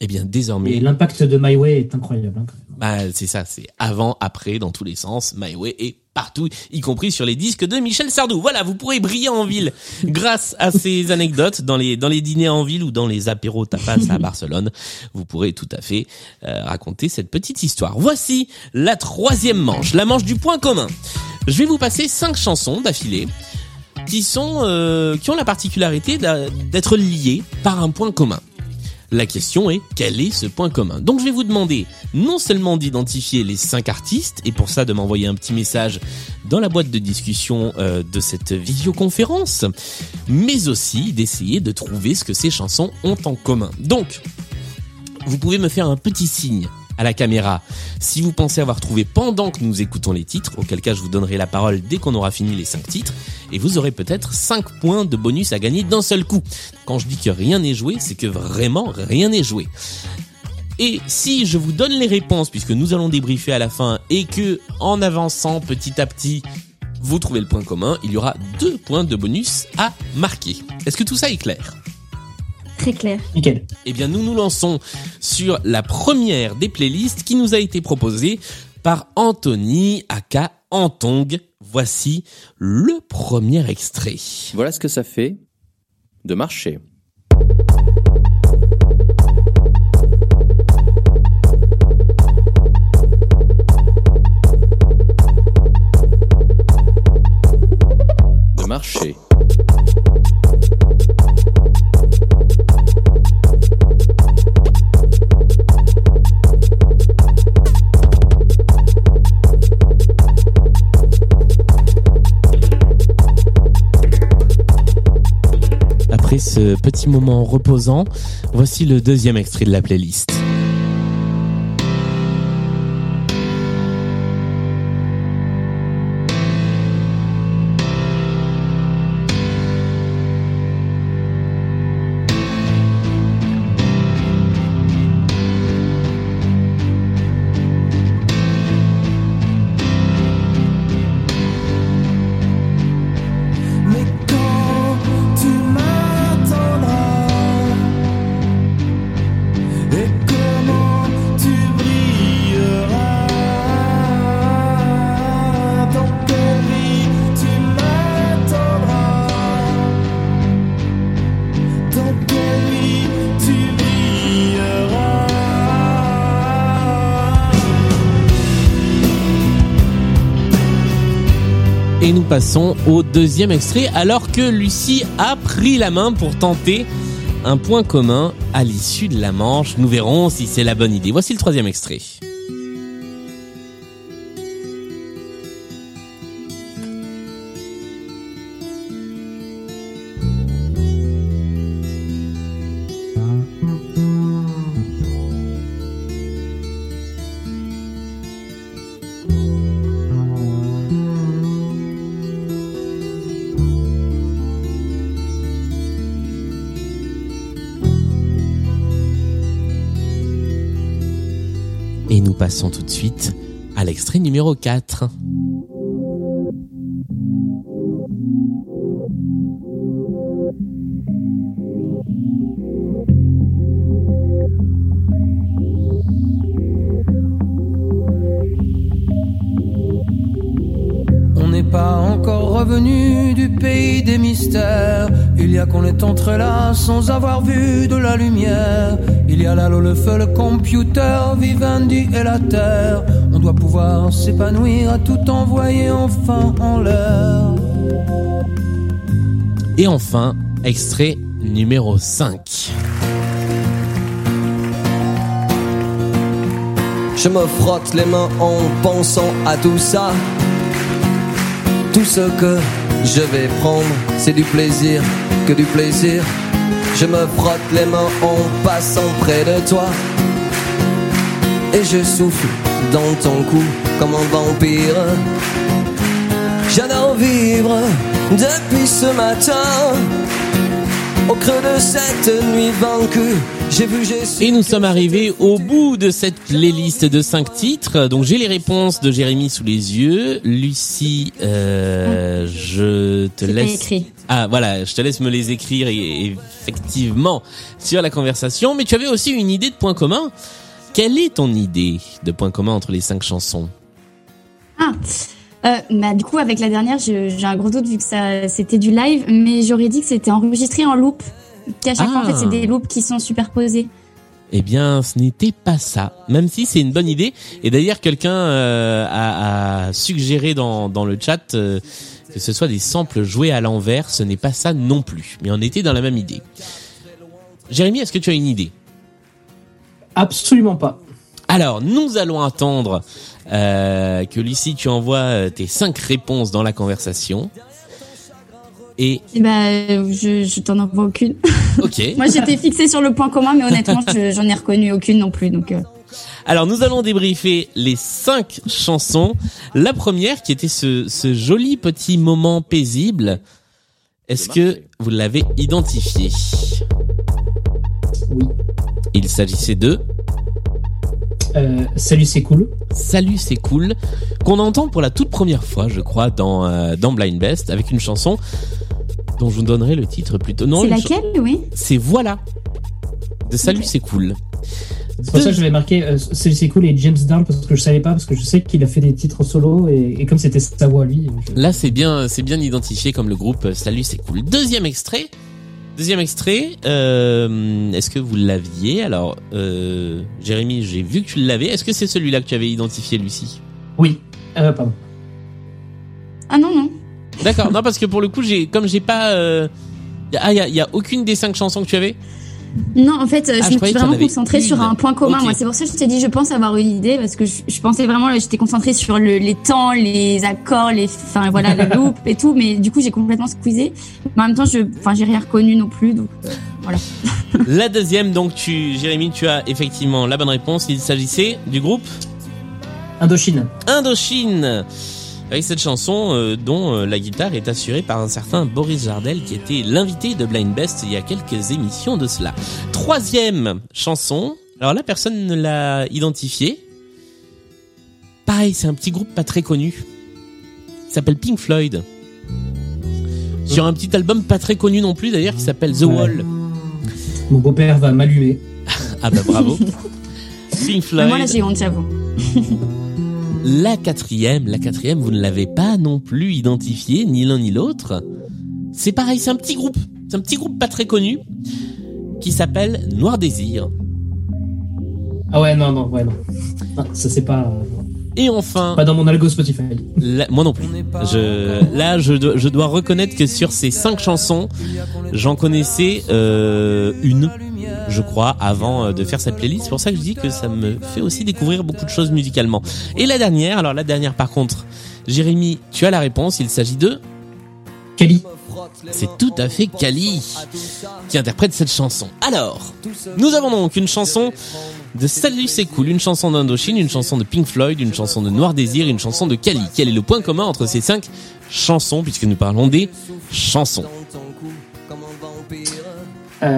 Eh bien, Et désormais, l'impact de My Way est incroyable. hein. bah, c'est ça, c'est avant, après, dans tous les sens, My Way est partout, y compris sur les disques de Michel Sardou. Voilà, vous pourrez briller en ville grâce à ces anecdotes dans les dans les dîners en ville ou dans les apéros tapas à Barcelone. Vous pourrez tout à fait euh, raconter cette petite histoire. Voici la troisième manche, la manche du point commun. Je vais vous passer cinq chansons d'affilée qui sont euh, qui ont la particularité d'être liées par un point commun. La question est quel est ce point commun? Donc je vais vous demander non seulement d'identifier les cinq artistes et pour ça de m'envoyer un petit message dans la boîte de discussion euh, de cette visioconférence, mais aussi d'essayer de trouver ce que ces chansons ont en commun. Donc vous pouvez me faire un petit signe à la caméra si vous pensez avoir trouvé pendant que nous écoutons les titres, auquel cas je vous donnerai la parole dès qu'on aura fini les cinq titres, et vous aurez peut-être 5 points de bonus à gagner d'un seul coup. Quand je dis que rien n'est joué, c'est que vraiment rien n'est joué. Et si je vous donne les réponses, puisque nous allons débriefer à la fin, et que en avançant petit à petit, vous trouvez le point commun, il y aura deux points de bonus à marquer. Est-ce que tout ça est clair? Très clair. Nickel. eh bien, nous nous lançons sur la première des playlists qui nous a été proposée par Anthony aka Antong. Voici le premier extrait. Voilà ce que ça fait de marcher. Ce petit moment reposant, voici le deuxième extrait de la playlist. Passons au deuxième extrait alors que Lucie a pris la main pour tenter un point commun à l'issue de la manche. Nous verrons si c'est la bonne idée. Voici le troisième extrait. Passons tout de suite à l'extrait numéro 4. On n'est pas encore revenu du pays des mystères. Il y a qu'on est entré là sans avoir vu de la lumière. Il y a là le feu, le computer, Vivendi et la terre. On doit pouvoir s'épanouir à tout envoyer enfin en l'air. Et enfin, extrait numéro 5. Je me frotte les mains en pensant à tout ça. Tout ce que je vais prendre, c'est du plaisir, que du plaisir. Je me frotte les mains en passant près de toi. Et je souffle dans ton cou comme un vampire. J'adore vivre depuis ce matin. Au creux de cette nuit vaincue, Et nous sommes arrivés au bout de cette playlist de 5 titres. Donc j'ai les réponses de Jérémy sous les yeux. Lucie, euh, je te laisse... écrit. Ah voilà, je te laisse me les écrire et, effectivement sur la conversation. Mais tu avais aussi une idée de point commun. Quelle est ton idée de point commun entre les cinq chansons? Ah, euh, bah, du coup, avec la dernière, j'ai un gros doute vu que ça, c'était du live, mais j'aurais dit que c'était enregistré en loop. Qu'à chaque fois, en fait, Ah. c'est des loops qui sont superposés. Eh bien, ce n'était pas ça. Même si c'est une bonne idée. Et d'ailleurs, quelqu'un euh, a, a suggéré dans, dans le chat euh, que ce soit des samples joués à l'envers. Ce n'est pas ça non plus. Mais on était dans la même idée. Jérémy, est-ce que tu as une idée? Absolument pas. Alors, nous allons attendre euh, que Lucie, tu envoies euh, tes cinq réponses dans la conversation. Et Et bah, je, je t'en envoie aucune. ok. Moi, j'étais fixée sur le point commun, mais honnêtement, je- j'en ai reconnu aucune non plus. Donc, euh, Alors nous allons débriefer les cinq chansons. La première qui était ce, ce joli petit moment paisible. Est-ce que vous l'avez identifié? Oui. Il s'agissait de Euh, salut, c'est cool. Salut c'est cool qu'on entend pour la toute première fois je crois dans, euh, dans Blind Best avec une chanson dont je vous donnerai le titre plutôt. Non, c'est laquelle, oui C'est Voilà de Salut c'est cool. C'est pour ça que j'avais marqué euh, salut, c'est cool et James Down parce que je savais pas, parce que je sais qu'il a fait des titres solo et, et comme c'était sa voix lui. je- Là, c'est bien, c'est bien identifié comme le groupe Salut, c'est cool. Deuxième extrait. Deuxième extrait. euh, Est-ce que vous l'aviez? Alors, euh, Jérémy, j'ai vu que tu l'avais. Est-ce que c'est celui-là que tu avais identifié, Lucie? Oui. Euh, pardon. Ah non, non. D'accord. non, parce que pour le coup, j'ai, comme j'ai pas, euh, y a- ah, il y a, y a aucune des cinq chansons que tu avais? Non, en fait, euh, Ah, je je me suis vraiment concentrée sur un point commun. Moi, c'est pour ça que je t'ai dit, je pense avoir une idée parce que je, je pensais vraiment, j'étais concentrée sur le, les temps, les accords, les, enfin voilà, le loop et tout. Mais du coup, j'ai complètement squeezé. Mais en même temps, je, enfin, j'ai rien reconnu non plus. Donc euh, voilà. La deuxième, donc tu, Jérémy, tu as effectivement la bonne réponse. Il s'agissait du groupe Indochine. Indochine. Avec cette chanson euh, dont euh, la guitare est assurée par un certain Boris Jardel qui était l'invité de Blind Best il y a quelques émissions de cela. Troisième chanson. Alors là, personne ne l'a identifié. Pareil, c'est un petit groupe pas très connu. Il s'appelle Pink Floyd. Sur un petit album pas très connu non plus d'ailleurs qui s'appelle The. Wall. Mon beau-père va m'allumer. Ah bah bravo. Pink Mais Floyd. moi, là, j'ai honte, j'avoue. La quatrième, la quatrième, vous ne l'avez pas non plus identifié, ni l'un ni l'autre. C'est pareil, c'est un petit groupe. C'est un petit groupe pas très connu. qui s'appelle Noir Désir. Ah ouais, non, non, ouais, non. Non, ça c'est pas. Et enfin, Pas dans mon algo Spotify. moi non plus. Je, là, je, dois- je dois reconnaître que sur ces cinq chansons, j'en connaissais euh, une, je crois, avant euh, de faire cette playlist. C'est pour ça que je dis que ça me fait aussi découvrir beaucoup de choses musicalement. Et la dernière, alors la dernière par contre, Jérémy, tu as la réponse. Il s'agit de Kali. C'est tout à fait Kali qui interprète cette chanson. Alors, nous avons donc une chanson de Salut c'est cool, une chanson d'Indochine, une chanson de Pink Floyd, une chanson de Noir Désir, une chanson de Kali. Quel est le point commun entre ces cinq chansons, puisque nous parlons des chansons?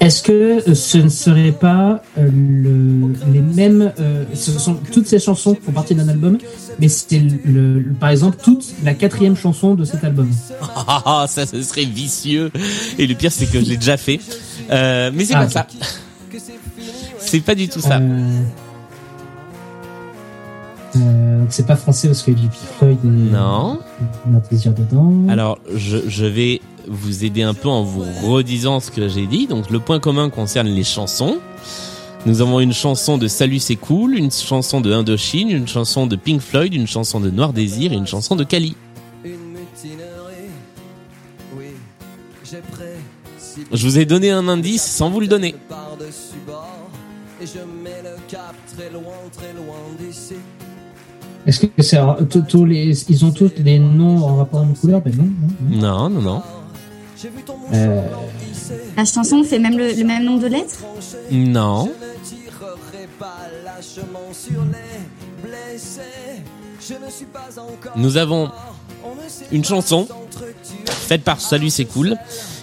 Est-ce que ce ne serait pas euh, le, les mêmes euh, Ce sont toutes ces chansons font partie d'un album, mais c'est le, le- par exemple toute la quatrième chanson de cet album. Ah, ah, ça, ce serait vicieux. Et le pire, c'est que je l'ai déjà fait. Euh, mais c'est Ah, pas ça. C'est pas du tout ça. Euh, donc c'est pas français parce qu'il y a du Pink Floyd et Non. on a plaisir dedans. Alors, je, je vais vous aider un peu en vous redisant ce que j'ai dit. Donc, le point commun concerne les chansons. Nous avons une chanson de Salut c'est cool, une chanson de Indochine, une chanson de Pink Floyd, une chanson de Noir Désir et une chanson de Kali. Je vous ai donné un indice sans vous le donner. Et je mets le cap très loin, très loin d'ici. Est-ce que c'est tous- les ils ont tous des noms en rapport à une couleur Ben non. non. Non, non, non. Euh, La chanson fait même le, le même nombre de lettres Non. Tirerai pas lâchement sur les blessés. Je ne suis pas encore. Nous avons une chanson faite par Salut c'est cool,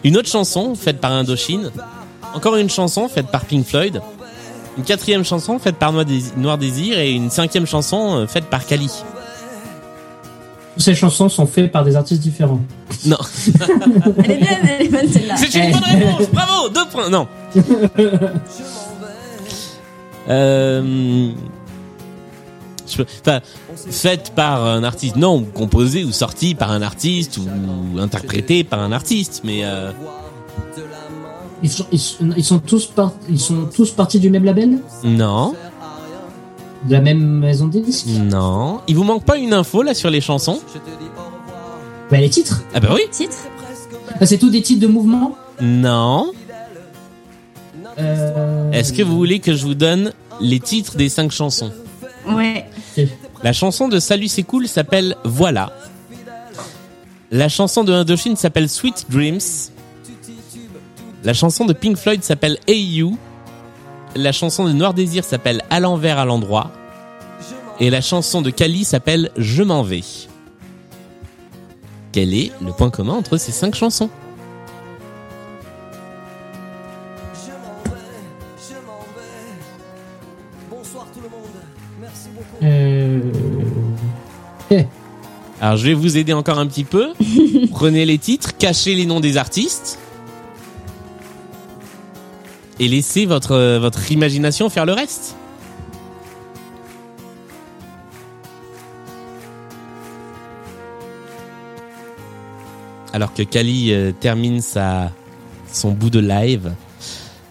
une autre chanson faite par Indochine, encore une chanson faite par Pink Floyd, une quatrième chanson faite par Noir Désir, et une cinquième chanson euh, faite par Kali. Toutes ces chansons sont faites par des artistes différents. Non. Elle est bien, elle est bonne celle-là. C'est une bonne réponse, bravo, deux points. Non. Euh, Enfin, faite par un artiste, non, ou composée ou sortie par un artiste ou interprétée par un artiste, mais euh, Ils sont, ils, sont- ils sont tous par- ils sont tous partis du même label, non, de la même maison de disques? non. Il vous manque pas une info là sur les chansons? Bah les titres. Ah bah oui. Titre Ah, c'est tous des titres de mouvement? Non. Euh, Est-ce que vous voulez que je vous donne les titres des cinq chansons? Ouais. La chanson de Salut c'est cool s'appelle Voilà. La chanson de Indochine s'appelle Sweet Dreams. La chanson de Pink Floyd s'appelle Hey You. La chanson de Noir Désir s'appelle À l'envers à l'endroit. Et la chanson de Kali s'appelle Je m'en vais. Quel est le point commun entre ces cinq chansons? Bonsoir tout le monde. Merci beaucoup. Euh... eh, Alors je vais vous aider encore un petit peu. Prenez les titres, cachez les noms des artistes. Et laissez votre, euh, votre imagination faire le reste. Alors que Kali euh, termine sa, son bout de live.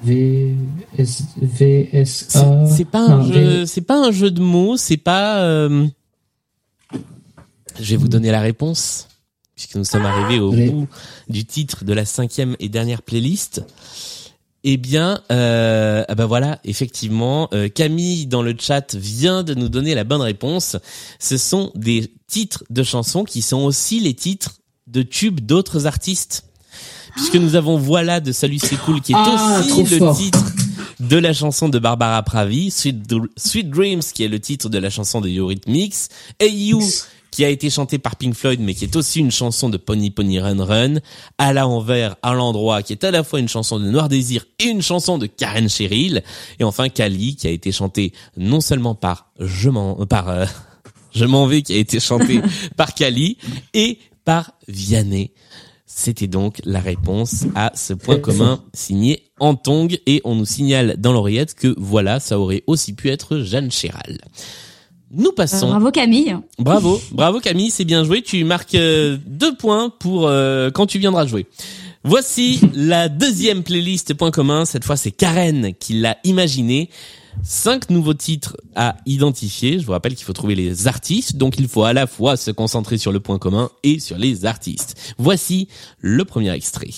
V S V S C'est pas Non, un jeu, pas un jeu de mots, c'est pas. euh, Je vais vous donner la réponse puisque nous sommes arrivés au bout du titre de la cinquième et dernière playlist. Eh bien, euh, ah ben voilà, effectivement, euh, Camille dans le chat vient de nous donner la bonne réponse. Ce sont des titres de chansons qui sont aussi les titres de tubes d'autres artistes. Puisque nous avons Voilà de Salut c'est cool qui est Ah, aussi le fort. titre de la chanson de Barbara Pravi, Sweet Dreams qui est le titre de la chanson de Eurythmics, Hey You qui a été chanté par Pink Floyd mais qui est aussi une chanson de Pony Pony Run Run, à l'envers, à l'endroit qui est à la fois une chanson de Noir Désir et une chanson de Karen Cheryl et enfin Kali qui a été chanté non seulement par Je m'en euh, par euh, Je m'en vais qui a été chanté par Kali et par Vianney. C'était donc la réponse à ce point commun signé Antong et on nous signale dans l'oreillette que voilà, ça aurait aussi pu être Jeanne Chéral. Nous passons. Bravo Camille. Bravo, bravo Camille, c'est bien joué. Tu marques euh, deux points pour euh, quand tu viendras jouer. Voici la deuxième playlist Point commun. Cette fois, c'est Karen qui l'a imaginé. Cinq nouveaux titres à identifier. Je vous rappelle qu'il faut trouver les artistes, donc il faut à la fois se concentrer sur le point commun et sur les artistes. Voici le premier extrait.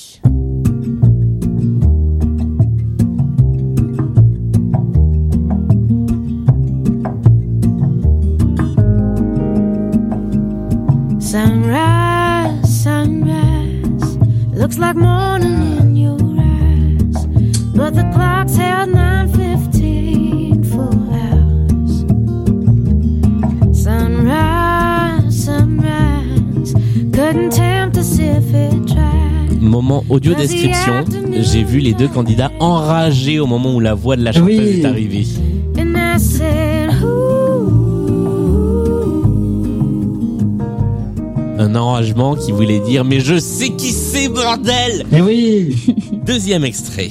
Sunrise, sunrise, looks like morning in your eyes, but the clock's held 9:15 for hours. Sunrise, sunrise, couldn't tempt us if it tried. Moment audio description. J'ai vu les deux candidats enragés au moment où la voix de la chanteuse Oui. est arrivée. And I said, Un enragement qui voulait dire mais je sais qui c'est bordel. Eh oui. Deuxième extrait.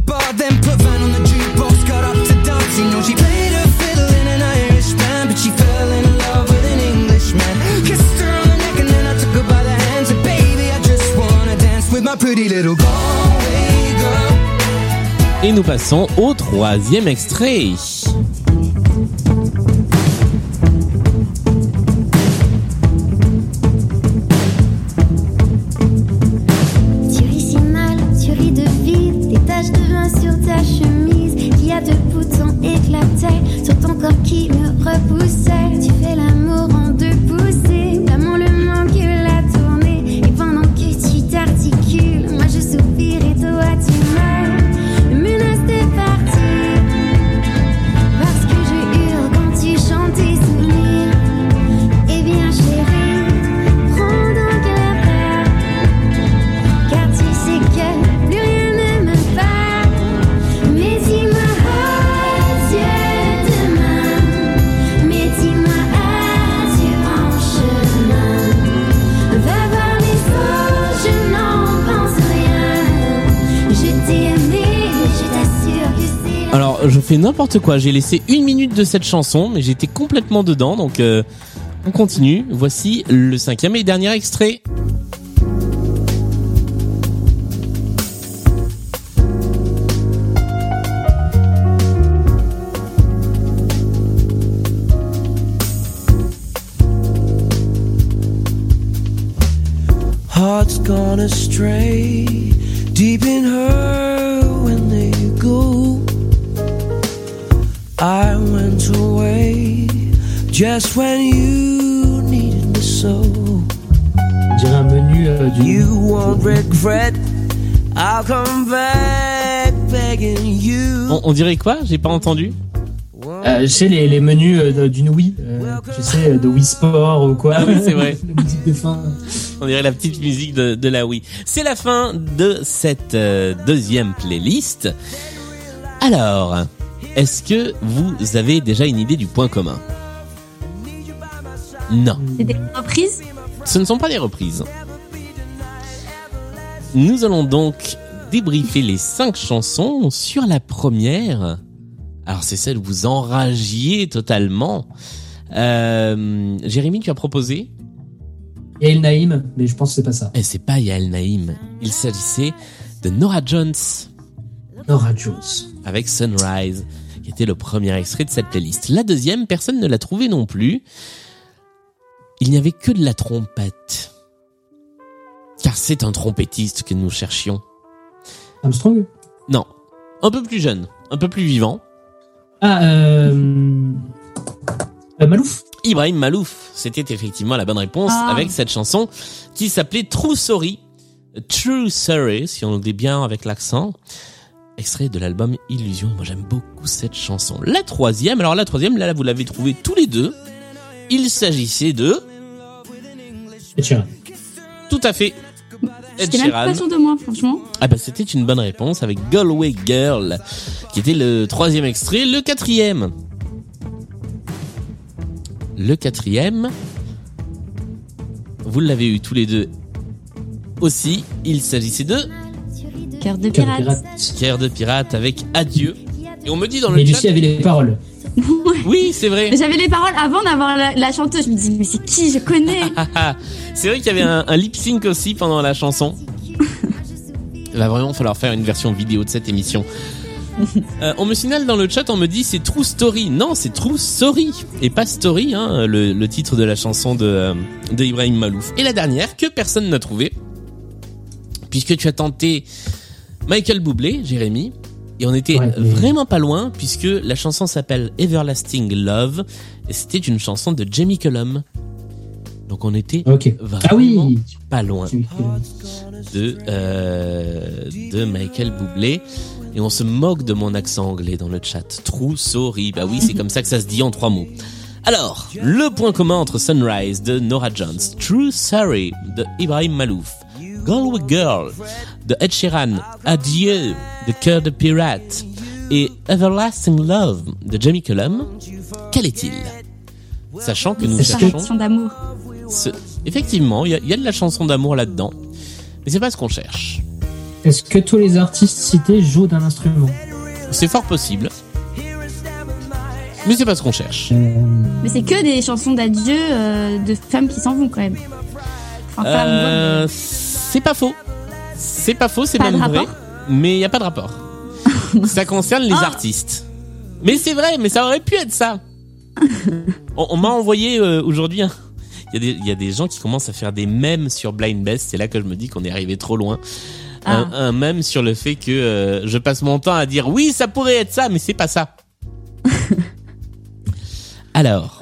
Et nous passons au troisième extrait. N'importe quoi. J'ai laissé une minute de cette chanson, mais j'étais complètement dedans, donc euh, on continue. Voici le cinquième et dernier extrait. Hearts gone astray, deep in her I went away just when you needed me so. On dirait un menu euh, du. You won't regret. I'll come back begging you. On, on dirait quoi? J'ai pas entendu. Euh, je sais les, les menus euh, d'une Wii, euh, je sais de Wii Sport ou quoi. Ah oui, c'est vrai. La musique de fin. On dirait la petite musique de, de la Wii. C'est la fin de cette euh, deuxième playlist. Alors, est-ce que vous avez déjà une idée du point commun Non. C'est des reprises Ce ne sont pas des reprises. Nous allons donc débriefer les cinq chansons sur la première. Alors c'est celle où vous enragiez totalement. Euh, Jérémy, tu as proposé Yael Naïm, mais je pense que c'est pas ça. Et c'est pas Yael Naïm. Il s'agissait de Nora Jones Nora Jones. avec Sunrise, qui était le premier extrait de cette playlist. La deuxième, personne ne l'a trouvé non plus. Il n'y avait que de la trompette. Car c'est un trompettiste que nous cherchions. Armstrong? Non, un peu plus jeune, un peu plus vivant. Ah, euh... euh, Malouf? Ibrahim Malouf, c'était effectivement la bonne réponse Ah. avec cette chanson qui s'appelait True Sorry. True Sorry, si on le dit bien avec l'accent. Extrait de l'album Illusion. Moi, j'aime beaucoup cette chanson. La troisième, alors la troisième, là, vous l'avez trouvée tous les deux. Il s'agissait de... Sheeran. Tout à fait. Pas sûre de moi, franchement. Ah bah c'était une bonne réponse avec Galway Girl, qui était le troisième extrait. Le quatrième. Le quatrième. Vous l'avez eu tous les deux aussi. Il s'agissait de Cœur de Cœur de pirate. pirate. Pierre de Pirate avec Adieu. Et on me dit dans le Mais chat... Lucie avait les paroles. Oui, c'est vrai. Mais J'avais les paroles avant d'avoir la, la chanteuse. Je me dis, mais c'est qui? Je connais. Ah, ah. c'est vrai qu'il y avait un, un lip sync aussi pendant la chanson. Il va vraiment falloir faire une version vidéo de cette émission. Euh, on me signale dans le chat, on me dit c'est True Story. Non, c'est True Sorry et pas Story, hein, le, le titre de la chanson de, euh, de Ibrahim Malouf. Et la dernière que personne n'a trouvé, puisque tu as tenté Michael Bublé, Jérémy, et on était Ouais, mais- vraiment pas loin puisque la chanson s'appelle Everlasting Love et c'était une chanson de Jamie Cullum. Donc on était vraiment Ah oui pas loin de euh, de Michael Bublé et on se moque de mon accent anglais dans le chat. True sorry. Bah oui, c'est comme ça que ça se dit en trois mots. Alors, le point commun entre Sunrise de Nora Jones, True Sorry de Ibrahim Malouf, Galway Girl de Ed Sheeran, Adieu de Cœur de Pirate et Everlasting Love de Jamie Cullum, quel est-il? Sachant que nous C'est cherchons... chanson d'amour. ce- Effectivement, il y a, il y a de la chanson d'amour là-dedans, mais c'est pas ce qu'on cherche. Est-ce que tous les artistes cités jouent d'un instrument? C'est fort possible. Mais c'est pas ce qu'on cherche. Euh, Mais c'est que des chansons d'adieu euh, de femmes qui s'en vont quand même. Enfin, Euh, c'est pas faux. C'est pas faux, c'est même vrai. Mais il y a pas de rapport. ça concerne les Ah. artistes. Mais c'est vrai, mais ça aurait pu être ça. on on m'a envoyé euh, aujourd'hui. un- Il y, a des, il y a des gens qui commencent à faire des mèmes sur Blind Best. C'est là que je me dis qu'on est arrivé trop loin. Un, Ah. un mème sur le fait que euh, je passe mon temps à dire oui, ça pourrait être ça, mais c'est pas ça. Alors,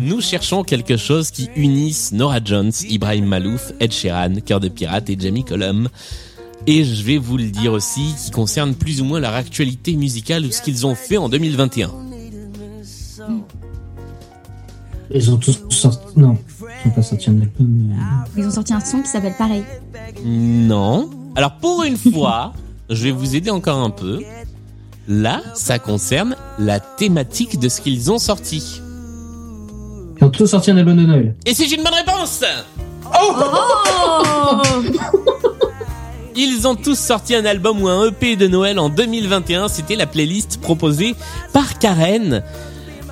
nous cherchons quelque chose qui unisse Nora Jones, Ibrahim Malouf, Ed Sheeran, Cœur de Pirate et Jamie Cullum. Et je vais vous le dire aussi, qui concerne plus ou moins leur actualité musicale ou ce qu'ils ont fait en 2021. Ils ont tous sorti. Non, ils ont pas sorti un album. euh, Ils ont sorti un son qui s'appelle pareil. Non. Alors pour une fois, je vais vous aider encore un peu. Là, ça concerne la thématique de ce qu'ils ont sorti. Ils ont tous sorti un album de Noël. Et c'est une bonne réponse Oh Ils ont tous sorti un album ou un EP de Noël en 2021. C'était la playlist proposée par Karen,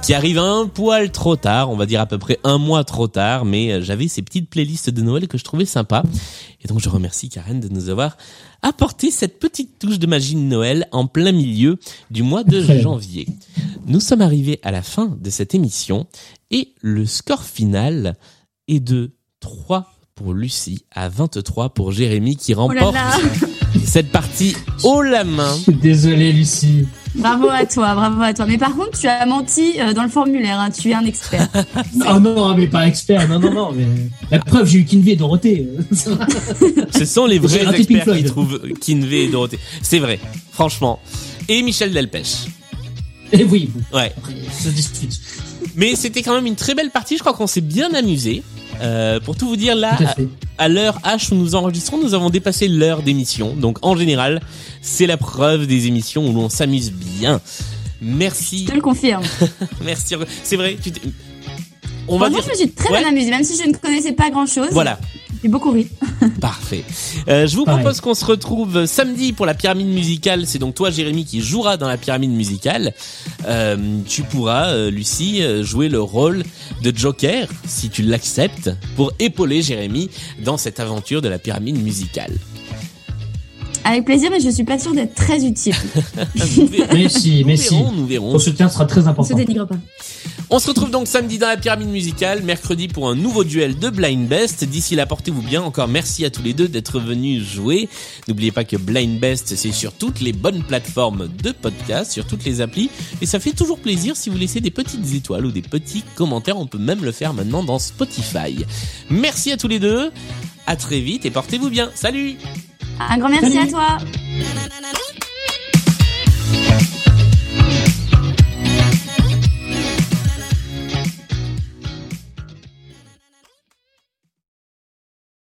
qui arrive un poil trop tard, on va dire à peu près un mois trop tard, mais euh, j'avais ces petites playlists de Noël que je trouvais sympas. Et donc je remercie Karen de nous avoir apporté cette petite touche de magie de Noël en plein milieu du mois de janvier. Nous sommes arrivés à la fin de cette émission et le score final est de 3 pour Lucie à 23 pour Jérémy qui Oh là remporte là cette partie haut la main. Je suis désolé, Lucie. Bravo à toi, bravo à toi. Mais par contre, tu as menti euh, dans le formulaire. hein. Tu es un expert. Oh non, mais pas expert. Non, non, non. Mais... La preuve, j'ai eu Kinvey et Dorothée. Ce sont les vrais experts qui trouvent Kinvey et Dorothée. C'est vrai, franchement. Et Michel Delpech. Et oui, bon, Ouais. après, ça se discute. Mais c'était quand même une très belle partie. Je crois qu'on s'est bien amusé. Euh, pour tout vous dire, là, à l'heure H où nous enregistrons, nous avons dépassé l'heure d'émission. Donc, en général, c'est la preuve des émissions où l'on s'amuse bien. Merci. Je te le confirme. Merci. C'est vrai. Tu on va dire. je me suis très Ouais. bien amusée, même si je ne connaissais pas grand chose. Voilà. J'ai beaucoup ri. Parfait. Euh, je vous Pareil. propose qu'on se retrouve samedi pour la pyramide musicale. C'est donc toi, Jérémy, qui jouera dans la pyramide musicale. Euh, tu pourras, euh, Lucie, jouer le rôle de Joker, si tu l'acceptes, pour épauler Jérémy dans cette aventure de la pyramide musicale. Avec plaisir, mais je suis pas sûre d'être très utile. Mais si, Nous mais si. verrons, nous verrons. Ton soutien sera très On se important. dénigre pas. On se retrouve donc samedi dans la pyramide musicale, mercredi pour un nouveau duel de Blind Best. D'ici là, portez-vous bien. Encore merci à tous les deux d'être venus jouer. N'oubliez pas que Blind Best, c'est sur toutes les bonnes plateformes de podcast, sur toutes les applis. Et ça fait toujours plaisir si vous laissez des petites étoiles ou des petits commentaires. On peut même le faire maintenant dans Spotify. Merci à tous les deux. À très vite et portez-vous bien. Salut! Un grand merci à toi.